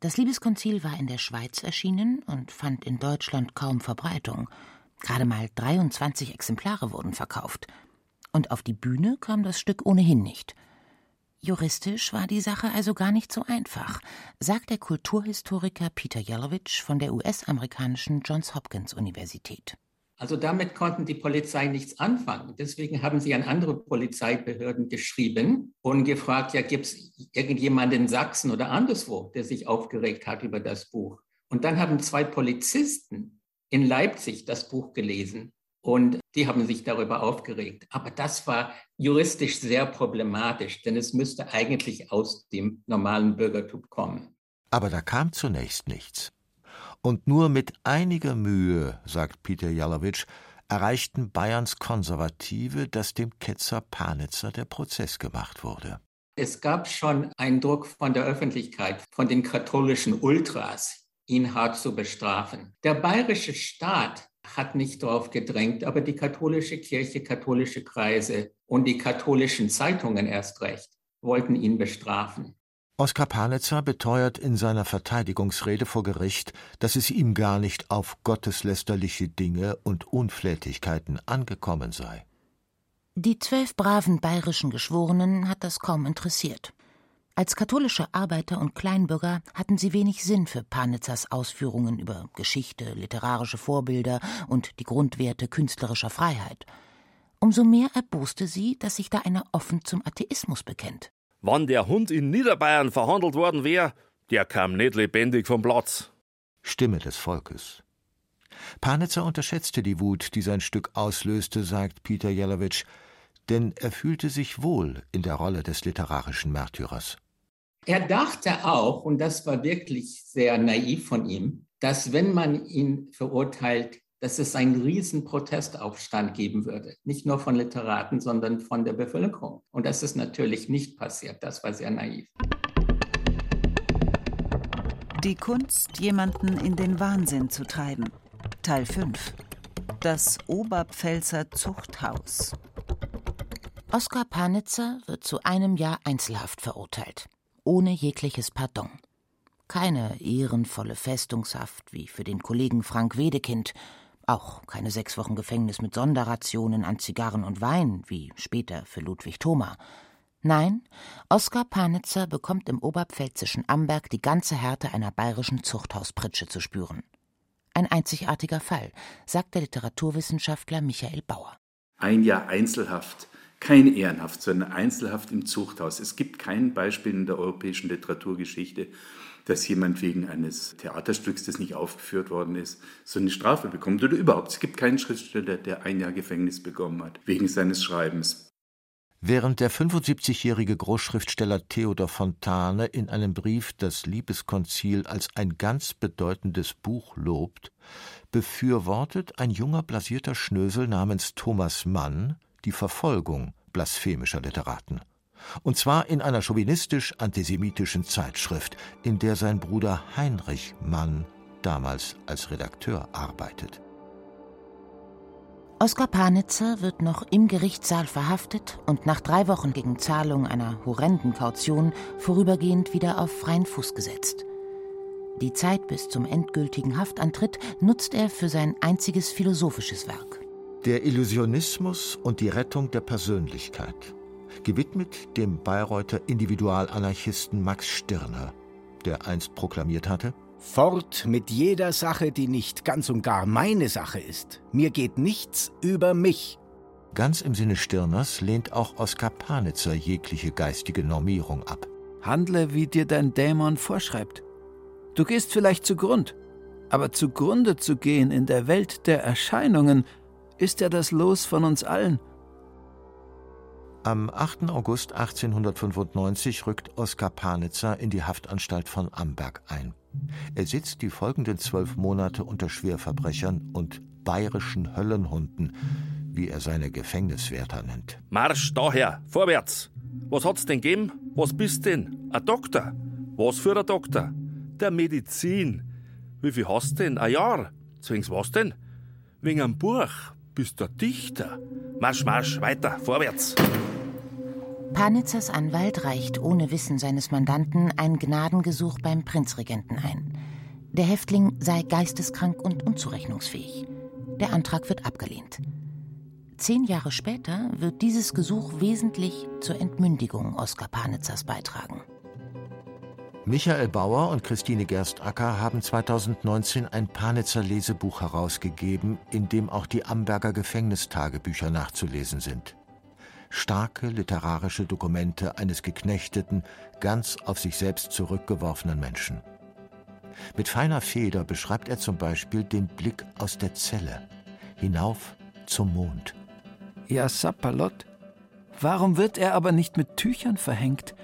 Speaker 4: Das Liebeskonzil war in der Schweiz erschienen und fand in Deutschland kaum Verbreitung. Gerade mal 23 Exemplare wurden verkauft und auf die Bühne kam das Stück ohnehin nicht. Juristisch war die Sache also gar nicht so einfach, sagt der Kulturhistoriker Peter Jelovich von der US-amerikanischen Johns Hopkins Universität.
Speaker 9: Also damit konnten die Polizei nichts anfangen. Deswegen haben sie an andere Polizeibehörden geschrieben und gefragt, ja, gibt es irgendjemanden in Sachsen oder anderswo, der sich aufgeregt hat über das Buch? Und dann haben zwei Polizisten in Leipzig das Buch gelesen und die haben sich darüber aufgeregt. Aber das war juristisch sehr problematisch, denn es müsste eigentlich aus dem normalen Bürgertum kommen.
Speaker 3: Aber da kam zunächst nichts. Und nur mit einiger Mühe, sagt Peter Jalowitsch, erreichten Bayerns Konservative, dass dem Ketzer Panitzer der Prozess gemacht wurde.
Speaker 9: Es gab schon einen Druck von der Öffentlichkeit, von den katholischen Ultras, ihn hart zu bestrafen. Der bayerische Staat hat nicht darauf gedrängt, aber die katholische Kirche, katholische Kreise und die katholischen Zeitungen erst recht wollten ihn bestrafen.
Speaker 3: Oskar Panitzer beteuert in seiner Verteidigungsrede vor Gericht, dass es ihm gar nicht auf gotteslästerliche Dinge und Unflätigkeiten angekommen sei.
Speaker 4: Die zwölf braven bayerischen Geschworenen hat das kaum interessiert. Als katholische Arbeiter und Kleinbürger hatten sie wenig Sinn für Panitzers Ausführungen über Geschichte, literarische Vorbilder und die Grundwerte künstlerischer Freiheit. Umso mehr erboste sie, dass sich da einer offen zum Atheismus bekennt.
Speaker 8: Wann der Hund in Niederbayern verhandelt worden wäre, der kam nicht lebendig vom Platz.
Speaker 3: Stimme des Volkes. Panitzer unterschätzte die Wut, die sein Stück auslöste, sagt Peter Jelowitsch, denn er fühlte sich wohl in der Rolle des literarischen Märtyrers.
Speaker 9: Er dachte auch, und das war wirklich sehr naiv von ihm, dass wenn man ihn verurteilt, dass es einen riesen Protestaufstand geben würde. Nicht nur von Literaten, sondern von der Bevölkerung. Und das ist natürlich nicht passiert. Das war sehr naiv.
Speaker 2: Die Kunst, jemanden in den Wahnsinn zu treiben. Teil 5. Das Oberpfälzer Zuchthaus.
Speaker 4: Oskar Panitzer wird zu einem Jahr Einzelhaft verurteilt. Ohne jegliches Pardon. Keine ehrenvolle Festungshaft wie für den Kollegen Frank Wedekind, auch keine sechs Wochen Gefängnis mit Sonderrationen an Zigarren und Wein, wie später für Ludwig Thoma. Nein, Oskar Panitzer bekommt im oberpfälzischen Amberg die ganze Härte einer bayerischen Zuchthauspritsche zu spüren. Ein einzigartiger Fall, sagt der Literaturwissenschaftler Michael Bauer.
Speaker 6: Ein Jahr Einzelhaft, kein Ehrenhaft, sondern Einzelhaft im Zuchthaus. Es gibt kein Beispiel in der europäischen Literaturgeschichte, dass jemand wegen eines Theaterstücks, das nicht aufgeführt worden ist, so eine Strafe bekommt. Oder überhaupt, es gibt keinen Schriftsteller, der ein Jahr Gefängnis bekommen hat, wegen seines Schreibens.
Speaker 3: Während der 75-jährige Großschriftsteller Theodor Fontane in einem Brief das Liebeskonzil als ein ganz bedeutendes Buch lobt, befürwortet ein junger blasierter Schnösel namens Thomas Mann die Verfolgung blasphemischer Literaten und zwar in einer chauvinistisch-antisemitischen Zeitschrift, in der sein Bruder Heinrich Mann damals als Redakteur arbeitet.
Speaker 4: Oskar Panitzer wird noch im Gerichtssaal verhaftet und nach drei Wochen gegen Zahlung einer horrenden Kaution vorübergehend wieder auf freien Fuß gesetzt. Die Zeit bis zum endgültigen Haftantritt nutzt er für sein einziges philosophisches Werk.
Speaker 3: Der Illusionismus und die Rettung der Persönlichkeit gewidmet dem Bayreuther Individualanarchisten Max Stirner, der einst proklamiert hatte:
Speaker 7: Fort mit jeder Sache, die nicht ganz und gar meine Sache ist. Mir geht nichts über mich.
Speaker 3: Ganz im Sinne Stirners lehnt auch Oskar Panitzer jegliche geistige Normierung ab.
Speaker 5: Handle, wie dir dein Dämon vorschreibt. Du gehst vielleicht zugrund, aber zugrunde zu gehen in der Welt der Erscheinungen ist ja das Los von uns allen.
Speaker 3: Am 8. August 1895 rückt Oskar Panitzer in die Haftanstalt von Amberg ein. Er sitzt die folgenden zwölf Monate unter Schwerverbrechern und bayerischen Höllenhunden, wie er seine Gefängniswärter nennt.
Speaker 8: Marsch daher, vorwärts! Was hat's denn gegeben? Was bist denn? Ein Doktor? Was für ein Doktor? Der Medizin. Wie viel hast denn? Ein Jahr? Zwings was denn? Wegen einem Buch. Bist du Dichter? Marsch, marsch, weiter, vorwärts!
Speaker 4: Panitzers Anwalt reicht ohne Wissen seines Mandanten ein Gnadengesuch beim Prinzregenten ein. Der Häftling sei geisteskrank und unzurechnungsfähig. Der Antrag wird abgelehnt. Zehn Jahre später wird dieses Gesuch wesentlich zur Entmündigung Oskar Panitzers beitragen.
Speaker 3: Michael Bauer und Christine Gerstacker haben 2019 ein Panitzer Lesebuch herausgegeben, in dem auch die Amberger Gefängnistagebücher nachzulesen sind. Starke literarische Dokumente eines geknechteten, ganz auf sich selbst zurückgeworfenen Menschen. Mit feiner Feder beschreibt er zum Beispiel den Blick aus der Zelle hinauf zum Mond.
Speaker 5: Ja, Sapperlot, warum wird er aber nicht mit Tüchern verhängt?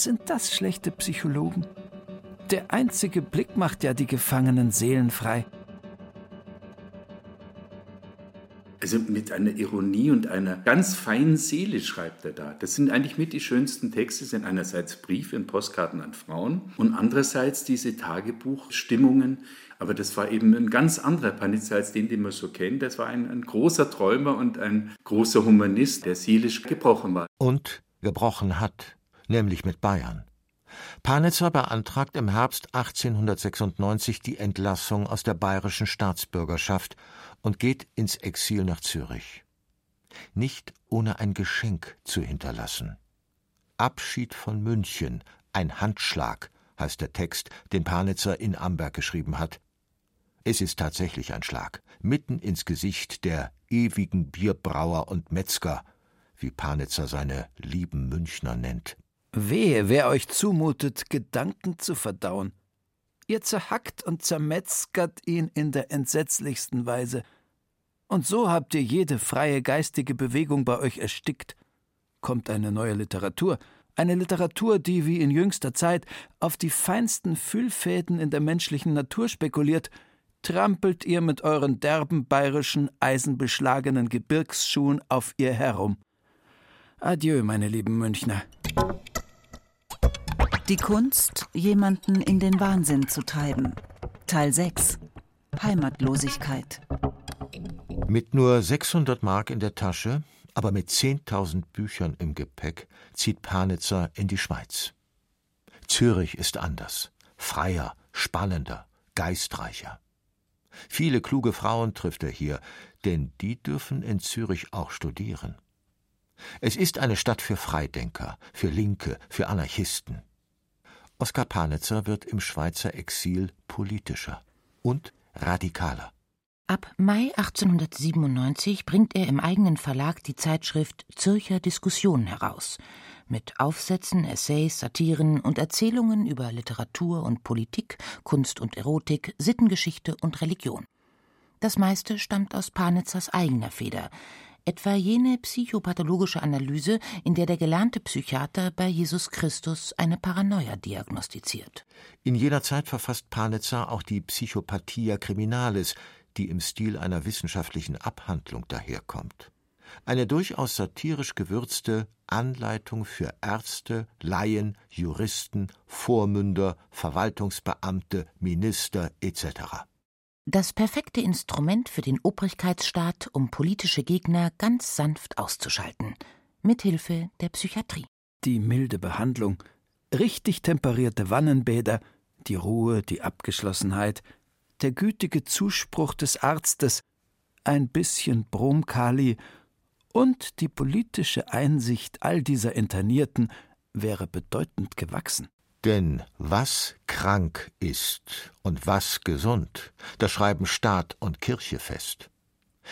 Speaker 5: Sind das schlechte Psychologen? Der einzige Blick macht ja die gefangenen Seelen frei.
Speaker 6: Also mit einer Ironie und einer ganz feinen Seele schreibt er da. Das sind eigentlich mit die schönsten Texte, sind einerseits Briefe und Postkarten an Frauen und andererseits diese Tagebuchstimmungen. Aber das war eben ein ganz anderer Panizza als den, den man so kennt. Das war ein, ein großer Träumer und ein großer Humanist, der seelisch gebrochen war.
Speaker 3: Und gebrochen hat, nämlich mit Bayern. Panitzer beantragt im Herbst 1896 die Entlassung aus der bayerischen Staatsbürgerschaft und geht ins Exil nach Zürich. Nicht ohne ein Geschenk zu hinterlassen. Abschied von München, ein Handschlag, heißt der Text, den Panitzer in Amberg geschrieben hat. Es ist tatsächlich ein Schlag, mitten ins Gesicht der ewigen Bierbrauer und Metzger, wie Panitzer seine lieben Münchner nennt.
Speaker 5: Wehe, wer euch zumutet, Gedanken zu verdauen. Ihr zerhackt und zermetzgert ihn in der entsetzlichsten Weise. Und so habt ihr jede freie geistige Bewegung bei euch erstickt. Kommt eine neue Literatur, eine Literatur, die wie in jüngster Zeit auf die feinsten Füllfäden in der menschlichen Natur spekuliert, trampelt ihr mit euren derben bayerischen, eisenbeschlagenen Gebirgsschuhen auf ihr herum. Adieu, meine lieben Münchner.
Speaker 2: Die Kunst, jemanden in den Wahnsinn zu treiben. Teil 6. Heimatlosigkeit.
Speaker 3: Mit nur 600 Mark in der Tasche, aber mit 10.000 Büchern im Gepäck, zieht Panitzer in die Schweiz. Zürich ist anders, freier, spannender, geistreicher. Viele kluge Frauen trifft er hier, denn die dürfen in Zürich auch studieren. Es ist eine Stadt für Freidenker, für Linke, für Anarchisten. Oskar Panitzer wird im Schweizer Exil politischer und radikaler.
Speaker 4: Ab Mai 1897 bringt er im eigenen Verlag die Zeitschrift Zürcher Diskussion heraus, mit Aufsätzen, Essays, Satiren und Erzählungen über Literatur und Politik, Kunst und Erotik, Sittengeschichte und Religion. Das meiste stammt aus Panitzers eigener Feder, etwa jene psychopathologische Analyse, in der der gelernte Psychiater bei Jesus Christus eine Paranoia diagnostiziert.
Speaker 3: In jener Zeit verfasst Panitzer auch die Psychopathia Criminalis, die im Stil einer wissenschaftlichen Abhandlung daherkommt. Eine durchaus satirisch gewürzte Anleitung für Ärzte, Laien, Juristen, Vormünder, Verwaltungsbeamte, Minister etc.
Speaker 4: Das perfekte Instrument für den Obrigkeitsstaat, um politische Gegner ganz sanft auszuschalten, mithilfe der Psychiatrie.
Speaker 5: Die milde Behandlung, richtig temperierte Wannenbäder, die Ruhe, die Abgeschlossenheit, der gütige Zuspruch des Arztes, ein bisschen Bromkali und die politische Einsicht all dieser Internierten wäre bedeutend gewachsen.
Speaker 3: Denn was krank ist und was gesund, das schreiben Staat und Kirche fest.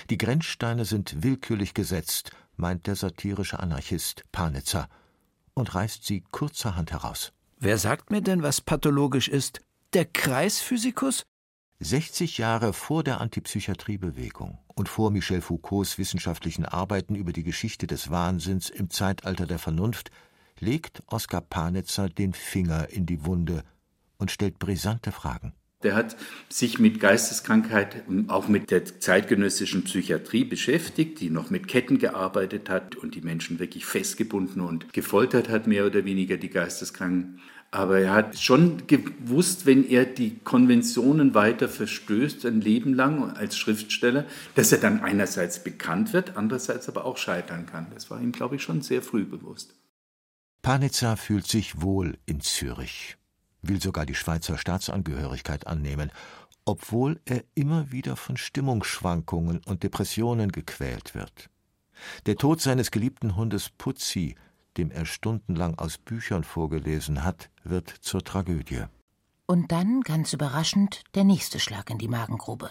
Speaker 3: Die Grenzsteine sind willkürlich gesetzt, meint der satirische Anarchist Panitzer und reißt sie kurzerhand heraus.
Speaker 5: Wer sagt mir denn, was pathologisch ist? Der Kreisphysikus?
Speaker 3: 60 Jahre vor der Antipsychiatriebewegung und vor Michel Foucaults wissenschaftlichen Arbeiten über die Geschichte des Wahnsinns im Zeitalter der Vernunft legt Oskar Panitzer den Finger in die Wunde und stellt brisante Fragen.
Speaker 6: Der hat sich mit Geisteskrankheit und auch mit der zeitgenössischen Psychiatrie beschäftigt, die noch mit Ketten gearbeitet hat und die Menschen wirklich festgebunden und gefoltert hat, mehr oder weniger die Geisteskranken. Aber er hat schon gewusst, wenn er die Konventionen weiter verstößt, ein Leben lang als Schriftsteller, dass er dann einerseits bekannt wird, andererseits aber auch scheitern kann. Das war ihm, glaube ich, schon sehr früh bewusst.
Speaker 3: Panizza fühlt sich wohl in Zürich, will sogar die Schweizer Staatsangehörigkeit annehmen, obwohl er immer wieder von Stimmungsschwankungen und Depressionen gequält wird. Der Tod seines geliebten Hundes Putzi, dem er stundenlang aus Büchern vorgelesen hat, wird zur Tragödie.
Speaker 4: Und dann, ganz überraschend, der nächste Schlag in die Magengrube.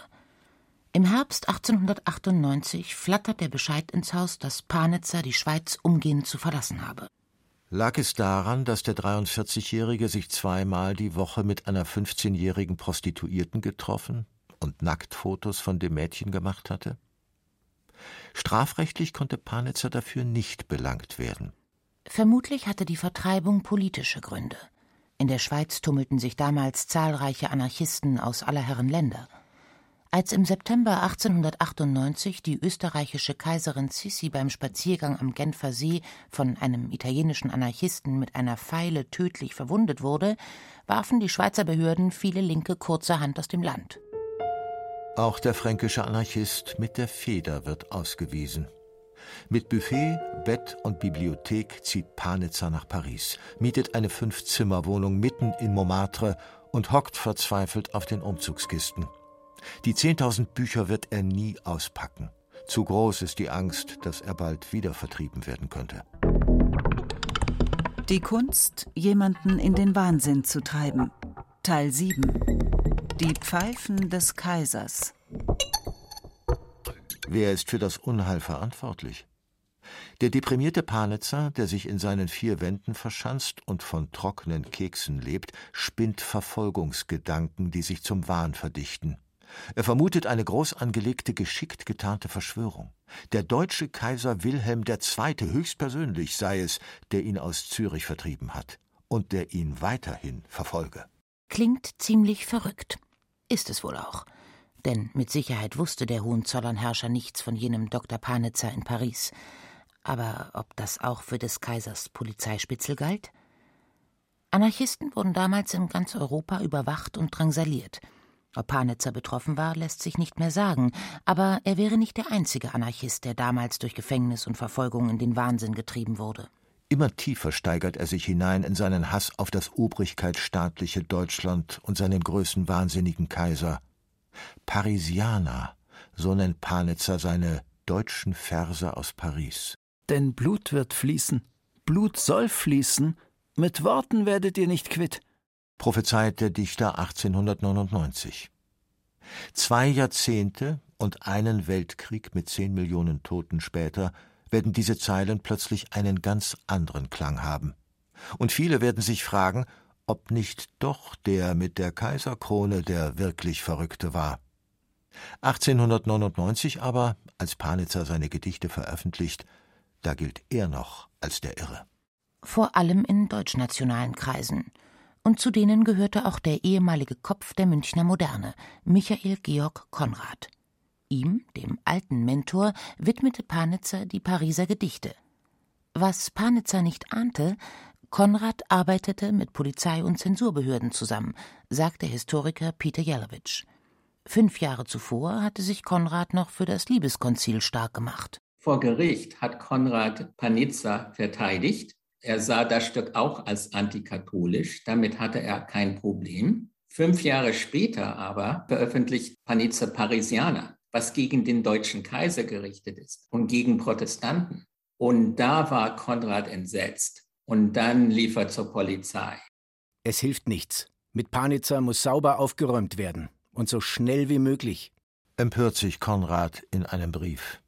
Speaker 4: Im Herbst 1898 flattert der Bescheid ins Haus, dass Panitzer die Schweiz umgehend zu verlassen habe.
Speaker 3: Lag es daran, dass der 43-Jährige sich zweimal die Woche mit einer 15-jährigen Prostituierten getroffen und Nacktfotos von dem Mädchen gemacht hatte? Strafrechtlich konnte Panitzer dafür nicht belangt werden.
Speaker 4: Vermutlich hatte die Vertreibung politische Gründe. In der Schweiz tummelten sich damals zahlreiche Anarchisten aus aller Herren Länder. Als im September 1898 die österreichische Kaiserin Sissi beim Spaziergang am Genfer See von einem italienischen Anarchisten mit einer Pfeile tödlich verwundet wurde, warfen die Schweizer Behörden viele Linke kurzerhand aus dem Land.
Speaker 3: Auch der fränkische Anarchist mit der Feder wird ausgewiesen. Mit Buffet, Bett und Bibliothek zieht Panitzer nach Paris, mietet eine Fünf-Zimmer-Wohnung mitten in Montmartre und hockt verzweifelt auf den Umzugskisten. Die 10.000 Bücher wird er nie auspacken. Zu groß ist die Angst, dass er bald wieder vertrieben werden könnte.
Speaker 2: Die Kunst, jemanden in den Wahnsinn zu treiben. Teil 7. Die Pfeifen des Kaisers.
Speaker 3: Wer ist für das Unheil verantwortlich? Der deprimierte Panitzer, der sich in seinen vier Wänden verschanzt und von trockenen Keksen lebt, spinnt Verfolgungsgedanken, die sich zum Wahn verdichten. Er vermutet eine groß angelegte, geschickt getarnte Verschwörung. Der deutsche Kaiser Wilhelm II. höchstpersönlich sei es, der ihn aus Zürich vertrieben hat und der ihn weiterhin verfolge.
Speaker 4: Klingt ziemlich verrückt. Ist es wohl auch. Denn mit Sicherheit wusste der Hohenzollernherrscher nichts von jenem Dr. Panitzer in Paris. Aber ob das auch für des Kaisers Polizeispitzel galt? Anarchisten wurden damals in ganz Europa überwacht und drangsaliert. Ob Panitzer betroffen war, lässt sich nicht mehr sagen, aber er wäre nicht der einzige Anarchist, der damals durch Gefängnis und Verfolgung in den Wahnsinn getrieben wurde.
Speaker 3: Immer tiefer steigert er sich hinein in seinen Hass auf das obrigkeitsstaatliche Deutschland und seinen größten wahnsinnigen Kaiser. Parisianer, so nennt Panitzer seine deutschen Verse aus Paris.
Speaker 5: Denn Blut wird fließen, Blut soll fließen, mit Worten werdet ihr nicht quitt
Speaker 3: prophezeit der Dichter 1899. Zwei Jahrzehnte und einen Weltkrieg mit zehn Millionen Toten später werden diese Zeilen plötzlich einen ganz anderen Klang haben. Und viele werden sich fragen, ob nicht doch der mit der Kaiserkrone der wirklich Verrückte war. 1899 aber, als Panitzer seine Gedichte veröffentlicht, da gilt er noch als der Irre.
Speaker 4: Vor allem in deutschnationalen Kreisen und zu denen gehörte auch der ehemalige Kopf der Münchner Moderne, Michael Georg Konrad. Ihm, dem alten Mentor, widmete Panitzer die Pariser Gedichte. Was Panitzer nicht ahnte, Konrad arbeitete mit Polizei und Zensurbehörden zusammen, sagt der Historiker Peter Jelowitsch. Fünf Jahre zuvor hatte sich Konrad noch für das Liebeskonzil stark gemacht.
Speaker 9: Vor Gericht hat Konrad Panitzer verteidigt er sah das Stück auch als antikatholisch, damit hatte er kein Problem. Fünf Jahre später aber veröffentlicht Panizza Parisianer, was gegen den deutschen Kaiser gerichtet ist und gegen Protestanten. Und da war Konrad entsetzt und dann lief er zur Polizei.
Speaker 7: Es hilft nichts. Mit Panizza muss sauber aufgeräumt werden und so schnell wie möglich.
Speaker 3: Empört sich Konrad in einem Brief.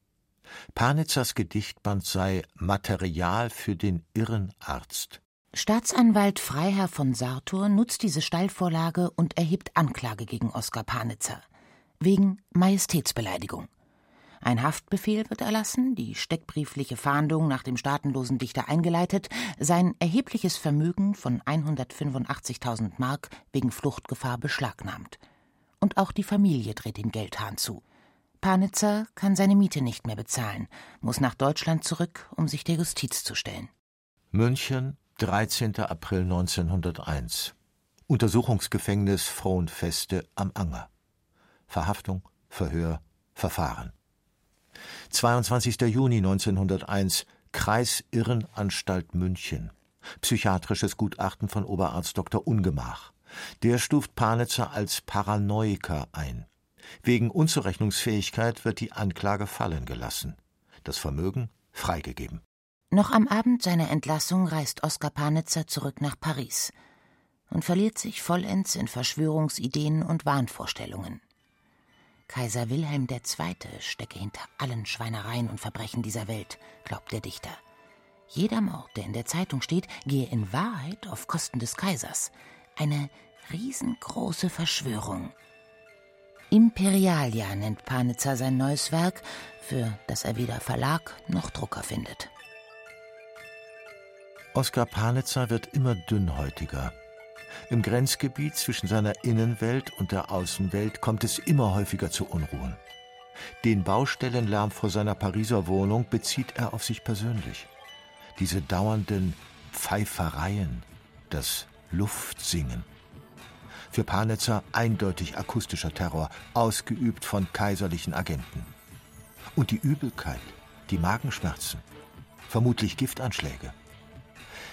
Speaker 3: Panitzers Gedichtband sei Material für den irren Arzt.
Speaker 4: Staatsanwalt Freiherr von Sartor nutzt diese Steilvorlage und erhebt Anklage gegen Oskar Panitzer wegen Majestätsbeleidigung. Ein Haftbefehl wird erlassen, die steckbriefliche Fahndung nach dem staatenlosen Dichter eingeleitet, sein erhebliches Vermögen von 185.000 Mark wegen Fluchtgefahr beschlagnahmt. Und auch die Familie dreht den Geldhahn zu. Panitzer kann seine Miete nicht mehr bezahlen, muss nach Deutschland zurück, um sich der Justiz zu stellen.
Speaker 3: München, 13. April 1901. Untersuchungsgefängnis Frohnfeste am Anger. Verhaftung, Verhör, Verfahren. 22. Juni 1901. Kreisirrenanstalt München. Psychiatrisches Gutachten von Oberarzt Dr. Ungemach. Der stuft Panitzer als Paranoiker ein. Wegen Unzurechnungsfähigkeit wird die Anklage fallen gelassen, das Vermögen freigegeben.
Speaker 4: Noch am Abend seiner Entlassung reist Oskar Panitzer zurück nach Paris und verliert sich vollends in Verschwörungsideen und Wahnvorstellungen. Kaiser Wilhelm II. stecke hinter allen Schweinereien und Verbrechen dieser Welt, glaubt der Dichter. Jeder Mord, der in der Zeitung steht, gehe in Wahrheit auf Kosten des Kaisers. Eine riesengroße Verschwörung. Imperialia nennt Panitzer sein neues Werk, für das er weder Verlag noch Drucker findet.
Speaker 3: Oskar Panitzer wird immer dünnhäutiger. Im Grenzgebiet zwischen seiner Innenwelt und der Außenwelt kommt es immer häufiger zu Unruhen. Den Baustellenlärm vor seiner Pariser Wohnung bezieht er auf sich persönlich. Diese dauernden Pfeifereien, das Luftsingen. Für Panitzer eindeutig akustischer Terror, ausgeübt von kaiserlichen Agenten. Und die Übelkeit, die Magenschmerzen, vermutlich Giftanschläge.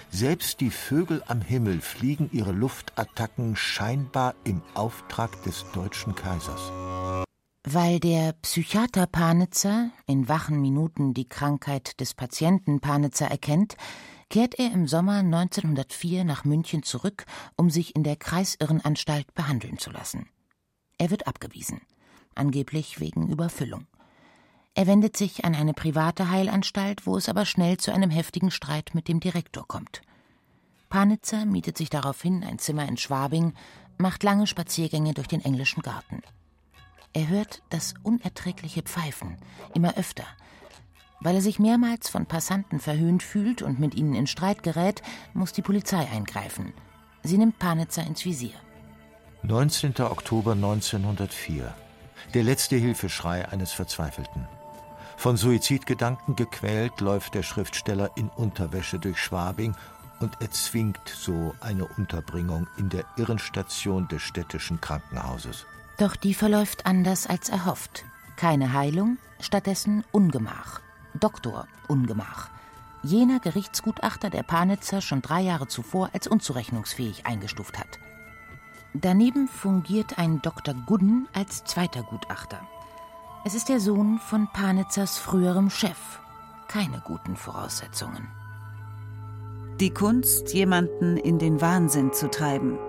Speaker 3: Selbst die Vögel am Himmel fliegen ihre Luftattacken scheinbar im Auftrag des deutschen Kaisers.
Speaker 4: Weil der Psychiater Panitzer in wachen Minuten die Krankheit des Patienten Panitzer erkennt, kehrt er im Sommer 1904 nach München zurück, um sich in der Kreisirrenanstalt behandeln zu lassen. Er wird abgewiesen, angeblich wegen Überfüllung. Er wendet sich an eine private Heilanstalt, wo es aber schnell zu einem heftigen Streit mit dem Direktor kommt. Panitzer mietet sich daraufhin ein Zimmer in Schwabing, macht lange Spaziergänge durch den englischen Garten. Er hört das unerträgliche Pfeifen, immer öfter. Weil er sich mehrmals von Passanten verhöhnt fühlt und mit ihnen in Streit gerät, muss die Polizei eingreifen. Sie nimmt Panitzer ins Visier.
Speaker 3: 19. Oktober 1904. Der letzte Hilfeschrei eines Verzweifelten. Von Suizidgedanken gequält läuft der Schriftsteller in Unterwäsche durch Schwabing und erzwingt so eine Unterbringung in der Irrenstation des städtischen Krankenhauses.
Speaker 4: Doch die verläuft anders als erhofft. Keine Heilung, stattdessen Ungemach. Doktor Ungemach. Jener Gerichtsgutachter, der Panitzer schon drei Jahre zuvor als unzurechnungsfähig eingestuft hat. Daneben fungiert ein Dr. Gudden als zweiter Gutachter. Es ist der Sohn von Panitzers früherem Chef. Keine guten Voraussetzungen.
Speaker 2: Die Kunst, jemanden in den Wahnsinn zu treiben.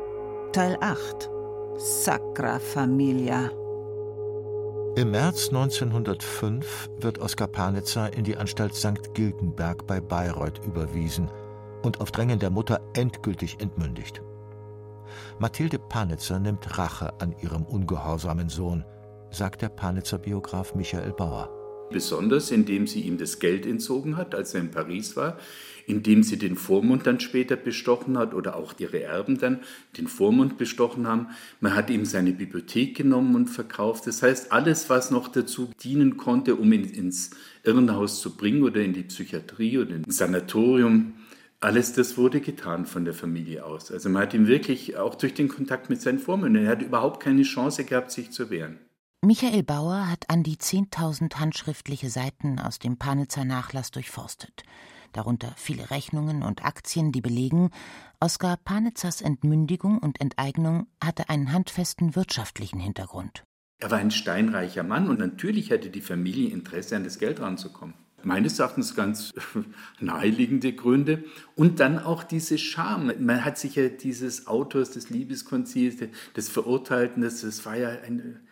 Speaker 2: Teil 8. Sacra Familia.
Speaker 3: Im März 1905 wird Oskar Panitzer in die Anstalt St. Gilgenberg bei Bayreuth überwiesen und auf Drängen der Mutter endgültig entmündigt. Mathilde Panitzer nimmt Rache an ihrem ungehorsamen Sohn, sagt der Panitzer-Biograf Michael Bauer.
Speaker 6: Besonders indem sie ihm das Geld entzogen hat, als er in Paris war, indem sie den Vormund dann später bestochen hat oder auch ihre Erben dann den Vormund bestochen haben. Man hat ihm seine Bibliothek genommen und verkauft. Das heißt, alles, was noch dazu dienen konnte, um ihn ins Irrenhaus zu bringen oder in die Psychiatrie oder ins Sanatorium, alles das wurde getan von der Familie aus. Also man hat ihm wirklich auch durch den Kontakt mit seinen Vormündern, er hat überhaupt keine Chance gehabt, sich zu wehren.
Speaker 4: Michael Bauer hat an die 10.000 handschriftliche Seiten aus dem Panitzer Nachlass durchforstet darunter viele Rechnungen und Aktien, die belegen, Oskar Panitzers Entmündigung und Enteignung hatte einen handfesten wirtschaftlichen Hintergrund.
Speaker 6: Er war ein steinreicher Mann und natürlich hatte die Familie Interesse, an das Geld ranzukommen. Meines Erachtens ganz naheliegende Gründe. Und dann auch diese Scham. Man hat sich ja dieses Autors des Liebeskonzils, des Verurteilten, das, das war ja ein, das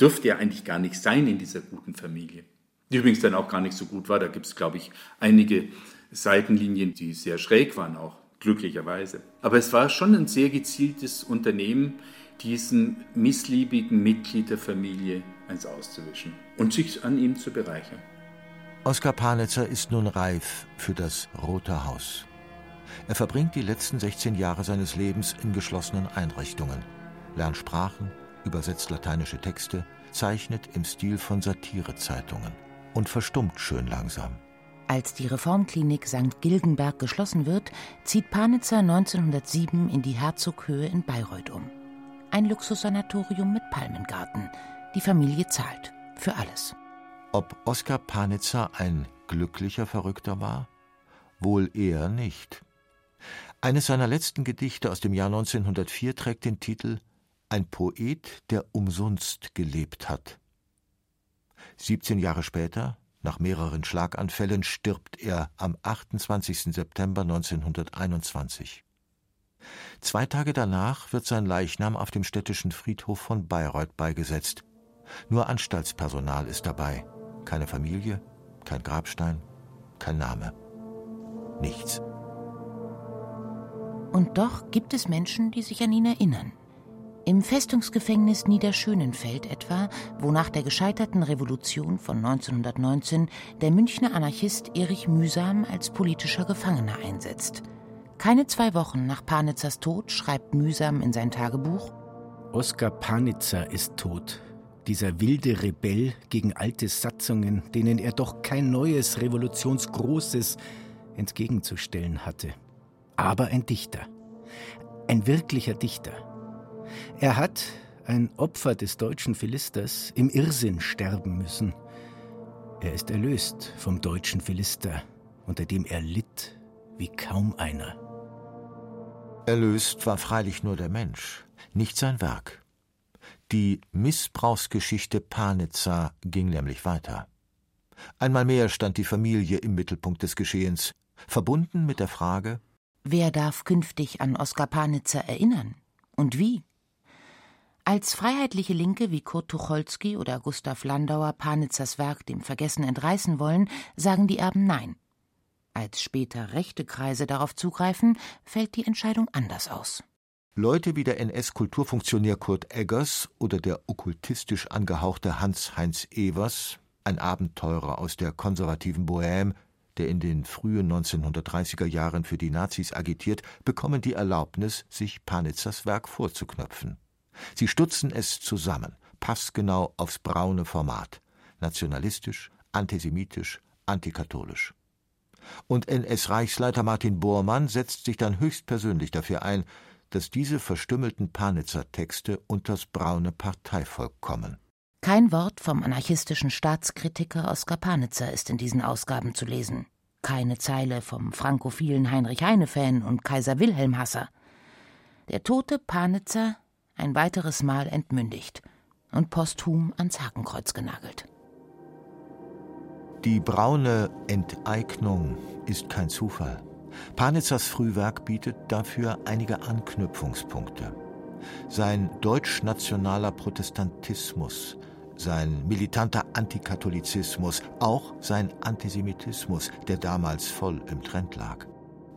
Speaker 6: dürfte ja eigentlich gar nicht sein in dieser guten Familie. Die übrigens dann auch gar nicht so gut war. Da gibt es, glaube ich, einige Seitenlinien, die sehr schräg waren auch, glücklicherweise. Aber es war schon ein sehr gezieltes Unternehmen, diesen missliebigen Mitglied der Familie eins auszuwischen und sich an ihm zu bereichern.
Speaker 3: Oskar Panitzer ist nun reif für das Rote Haus. Er verbringt die letzten 16 Jahre seines Lebens in geschlossenen Einrichtungen, lernt Sprachen, übersetzt lateinische Texte, zeichnet im Stil von Satirezeitungen und verstummt schön langsam.
Speaker 4: Als die Reformklinik St. Gilgenberg geschlossen wird, zieht Panitzer 1907 in die Herzoghöhe in Bayreuth um. Ein Luxussanatorium mit Palmengarten. Die Familie zahlt. Für alles.
Speaker 3: Ob Oskar Panitzer ein glücklicher Verrückter war? Wohl eher nicht. Eines seiner letzten Gedichte aus dem Jahr 1904 trägt den Titel Ein Poet, der umsonst gelebt hat. 17 Jahre später, Nach mehreren Schlaganfällen stirbt er am 28. September 1921. Zwei Tage danach wird sein Leichnam auf dem städtischen Friedhof von Bayreuth beigesetzt. Nur Anstaltspersonal ist dabei. Keine Familie, kein Grabstein, kein Name. Nichts.
Speaker 4: Und doch gibt es Menschen, die sich an ihn erinnern. Im Festungsgefängnis Niederschönenfeld etwa, wo nach der gescheiterten Revolution von 1919 der Münchner Anarchist Erich Mühsam als politischer Gefangener einsetzt. Keine zwei Wochen nach Panitzers Tod schreibt Mühsam in sein Tagebuch:
Speaker 7: Oskar Panitzer ist tot. Dieser wilde Rebell gegen alte Satzungen, denen er doch kein neues Revolutionsgroßes entgegenzustellen hatte. Aber ein Dichter. Ein wirklicher Dichter er hat, ein Opfer des deutschen Philisters, im Irrsinn sterben müssen. Er ist erlöst vom deutschen Philister, unter dem er litt wie kaum einer.
Speaker 3: Erlöst war freilich nur der Mensch, nicht sein Werk. Die Missbrauchsgeschichte Panitzer ging nämlich weiter. Einmal mehr stand die Familie im Mittelpunkt des Geschehens, verbunden mit der Frage
Speaker 4: Wer darf künftig an Oskar Panitzer erinnern? Und wie? Als freiheitliche Linke wie Kurt Tucholsky oder Gustav Landauer Panitzers Werk dem Vergessen entreißen wollen, sagen die Erben Nein. Als später rechte Kreise darauf zugreifen, fällt die Entscheidung anders aus.
Speaker 3: Leute wie der NS-Kulturfunktionär Kurt Eggers oder der okkultistisch angehauchte Hans-Heinz Evers, ein Abenteurer aus der konservativen Bohème, der in den frühen 1930er Jahren für die Nazis agitiert, bekommen die Erlaubnis, sich Panitzers Werk vorzuknöpfen. Sie stutzen es zusammen, passgenau aufs braune Format, nationalistisch, antisemitisch, antikatholisch. Und NS-Reichsleiter Martin Bormann setzt sich dann höchstpersönlich dafür ein, dass diese verstümmelten Panitzer-Texte unters braune Parteivolk kommen.
Speaker 4: Kein Wort vom anarchistischen Staatskritiker Oskar Panitzer ist in diesen Ausgaben zu lesen. Keine Zeile vom frankophilen Heinrich Heine-Fan und Kaiser Wilhelm-Hasser. Der tote Panitzer ein weiteres Mal entmündigt und posthum ans Hakenkreuz genagelt.
Speaker 3: Die braune Enteignung ist kein Zufall. Panitzers Frühwerk bietet dafür einige Anknüpfungspunkte. Sein deutsch-nationaler Protestantismus, sein militanter Antikatholizismus, auch sein Antisemitismus, der damals voll im Trend lag.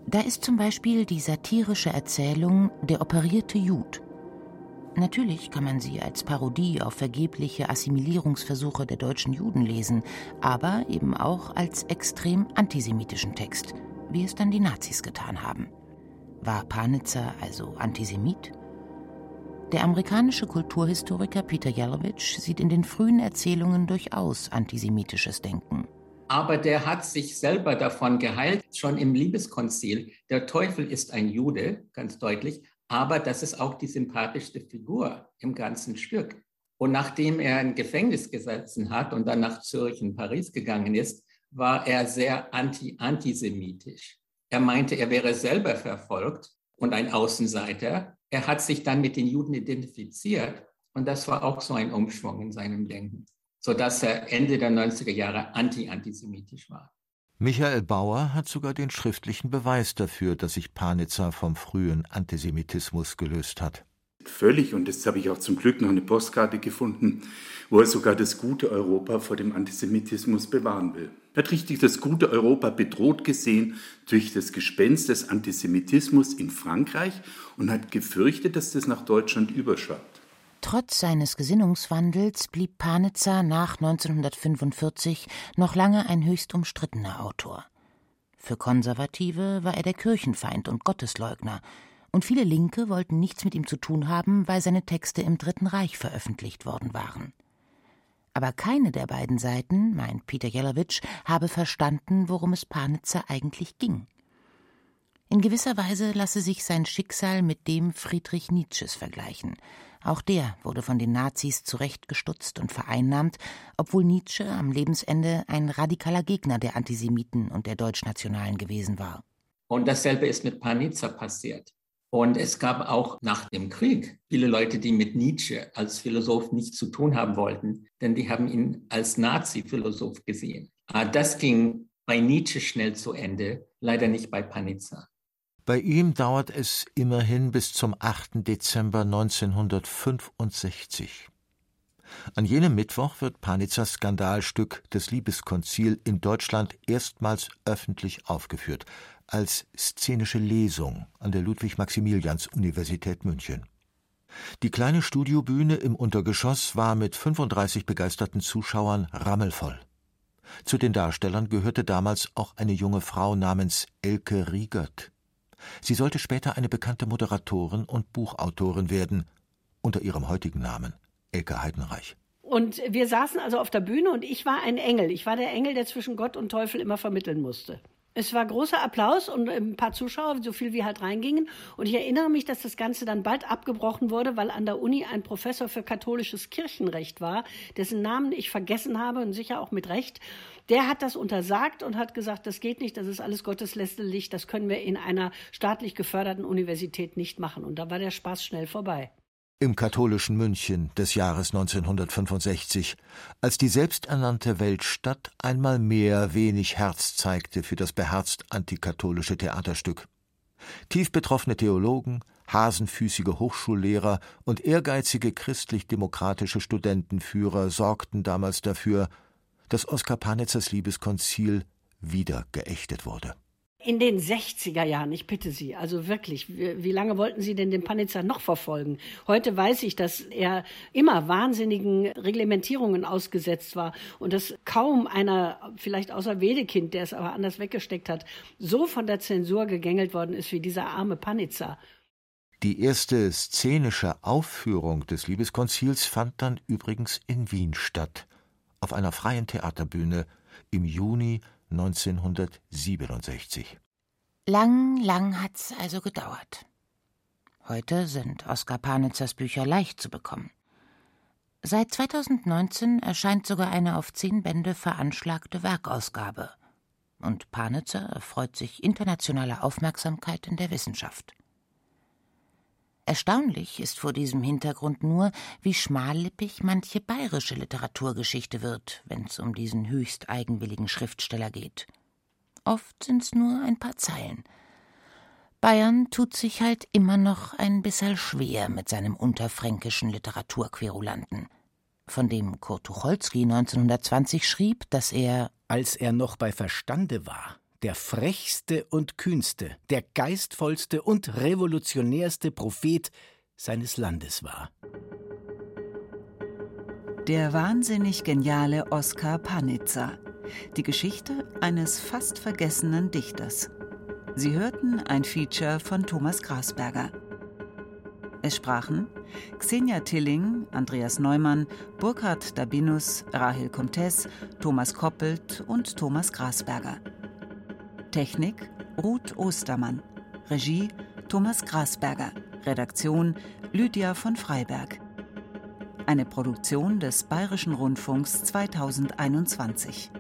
Speaker 4: Da ist zum Beispiel die satirische Erzählung Der operierte Jud Natürlich kann man sie als Parodie auf vergebliche Assimilierungsversuche der deutschen Juden lesen, aber eben auch als extrem antisemitischen Text, wie es dann die Nazis getan haben. War Panitzer also Antisemit? Der amerikanische Kulturhistoriker Peter Jelovich sieht in den frühen Erzählungen durchaus antisemitisches Denken.
Speaker 9: Aber der hat sich selber davon geheilt, schon im Liebeskonzil. Der Teufel ist ein Jude, ganz deutlich, aber das ist auch die sympathischste Figur im ganzen Stück. Und nachdem er ein Gefängnis gesessen hat und dann nach Zürich und Paris gegangen ist, war er sehr anti-antisemitisch. Er meinte, er wäre selber verfolgt und ein Außenseiter. Er hat sich dann mit den Juden identifiziert und das war auch so ein Umschwung in seinem Denken, sodass er Ende der 90er Jahre anti-antisemitisch war.
Speaker 3: Michael Bauer hat sogar den schriftlichen Beweis dafür, dass sich Panitzer vom frühen Antisemitismus gelöst hat.
Speaker 6: Völlig, und jetzt habe ich auch zum Glück noch eine Postkarte gefunden, wo er sogar das gute Europa vor dem Antisemitismus bewahren will. Er hat richtig das gute Europa bedroht gesehen durch das Gespenst des Antisemitismus in Frankreich und hat gefürchtet, dass das nach Deutschland überschwappt.
Speaker 4: Trotz seines Gesinnungswandels blieb Panitzer nach 1945 noch lange ein höchst umstrittener Autor. Für Konservative war er der Kirchenfeind und Gottesleugner, und viele Linke wollten nichts mit ihm zu tun haben, weil seine Texte im Dritten Reich veröffentlicht worden waren. Aber keine der beiden Seiten, meint Peter Jelowitsch, habe verstanden, worum es Panitzer eigentlich ging. In gewisser Weise lasse sich sein Schicksal mit dem Friedrich Nietzsches vergleichen, auch der wurde von den Nazis zurechtgestutzt und vereinnahmt, obwohl Nietzsche am Lebensende ein radikaler Gegner der Antisemiten und der Deutschnationalen gewesen war.
Speaker 9: Und dasselbe ist mit Panizza passiert. Und es gab auch nach dem Krieg viele Leute, die mit Nietzsche als Philosoph nichts zu tun haben wollten, denn die haben ihn als Nazi-Philosoph gesehen. Ah, das ging bei Nietzsche schnell zu Ende, leider nicht bei Panizza.
Speaker 3: Bei ihm dauert es immerhin bis zum 8. Dezember 1965. An jenem Mittwoch wird Panizzas Skandalstück Das Liebeskonzil in Deutschland erstmals öffentlich aufgeführt, als szenische Lesung an der Ludwig-Maximilians-Universität München. Die kleine Studiobühne im Untergeschoss war mit 35 begeisterten Zuschauern rammelvoll. Zu den Darstellern gehörte damals auch eine junge Frau namens Elke Riegert. Sie sollte später eine bekannte Moderatorin und Buchautorin werden, unter ihrem heutigen Namen Elke Heidenreich.
Speaker 10: Und wir saßen also auf der Bühne und ich war ein Engel. Ich war der Engel, der zwischen Gott und Teufel immer vermitteln musste. Es war großer Applaus und ein paar Zuschauer, so viel wie halt reingingen. Und ich erinnere mich, dass das Ganze dann bald abgebrochen wurde, weil an der Uni ein Professor für katholisches Kirchenrecht war, dessen Namen ich vergessen habe und sicher auch mit Recht. Der hat das untersagt und hat gesagt, das geht nicht, das ist alles gotteslästerlich, das können wir in einer staatlich geförderten Universität nicht machen. Und da war der Spaß schnell vorbei
Speaker 3: im katholischen München des Jahres 1965, als die selbsternannte Weltstadt einmal mehr wenig Herz zeigte für das beherzt antikatholische Theaterstück. Tief betroffene Theologen, hasenfüßige Hochschullehrer und ehrgeizige christlich-demokratische Studentenführer sorgten damals dafür, dass Oskar Panitzers Liebeskonzil wieder geächtet wurde.
Speaker 10: In den 60er Jahren, ich bitte Sie, also wirklich, wie lange wollten Sie denn den Panitzer noch verfolgen? Heute weiß ich, dass er immer wahnsinnigen Reglementierungen ausgesetzt war und dass kaum einer, vielleicht außer Wedekind, der es aber anders weggesteckt hat, so von der Zensur gegängelt worden ist wie dieser arme Panitzer.
Speaker 3: Die erste szenische Aufführung des Liebeskonzils fand dann übrigens in Wien statt, auf einer freien Theaterbühne im Juni 1967.
Speaker 4: Lang, lang hat's also gedauert. Heute sind Oskar Panitzers Bücher leicht zu bekommen. Seit 2019 erscheint sogar eine auf zehn Bände veranschlagte Werkausgabe. Und Panitzer erfreut sich internationaler Aufmerksamkeit in der Wissenschaft. Erstaunlich ist vor diesem Hintergrund nur, wie schmallippig manche bayerische Literaturgeschichte wird, wenn es um diesen höchst eigenwilligen Schriftsteller geht. Oft sind's nur ein paar Zeilen. Bayern tut sich halt immer noch ein bisschen schwer mit seinem unterfränkischen Literaturquerulanten, von dem Kurt Tucholsky 1920 schrieb, dass er,
Speaker 7: als er noch bei Verstande war, der frechste und kühnste, der geistvollste und revolutionärste Prophet seines Landes war.
Speaker 2: Der wahnsinnig geniale Oskar Panizza. Die Geschichte eines fast vergessenen Dichters. Sie hörten ein Feature von Thomas Grasberger. Es sprachen Xenia Tilling, Andreas Neumann, Burkhard Dabinus, Rahel Comtes, Thomas Koppelt und Thomas Grasberger. Technik Ruth Ostermann. Regie Thomas Grasberger. Redaktion Lydia von Freiberg. Eine Produktion des Bayerischen Rundfunks 2021.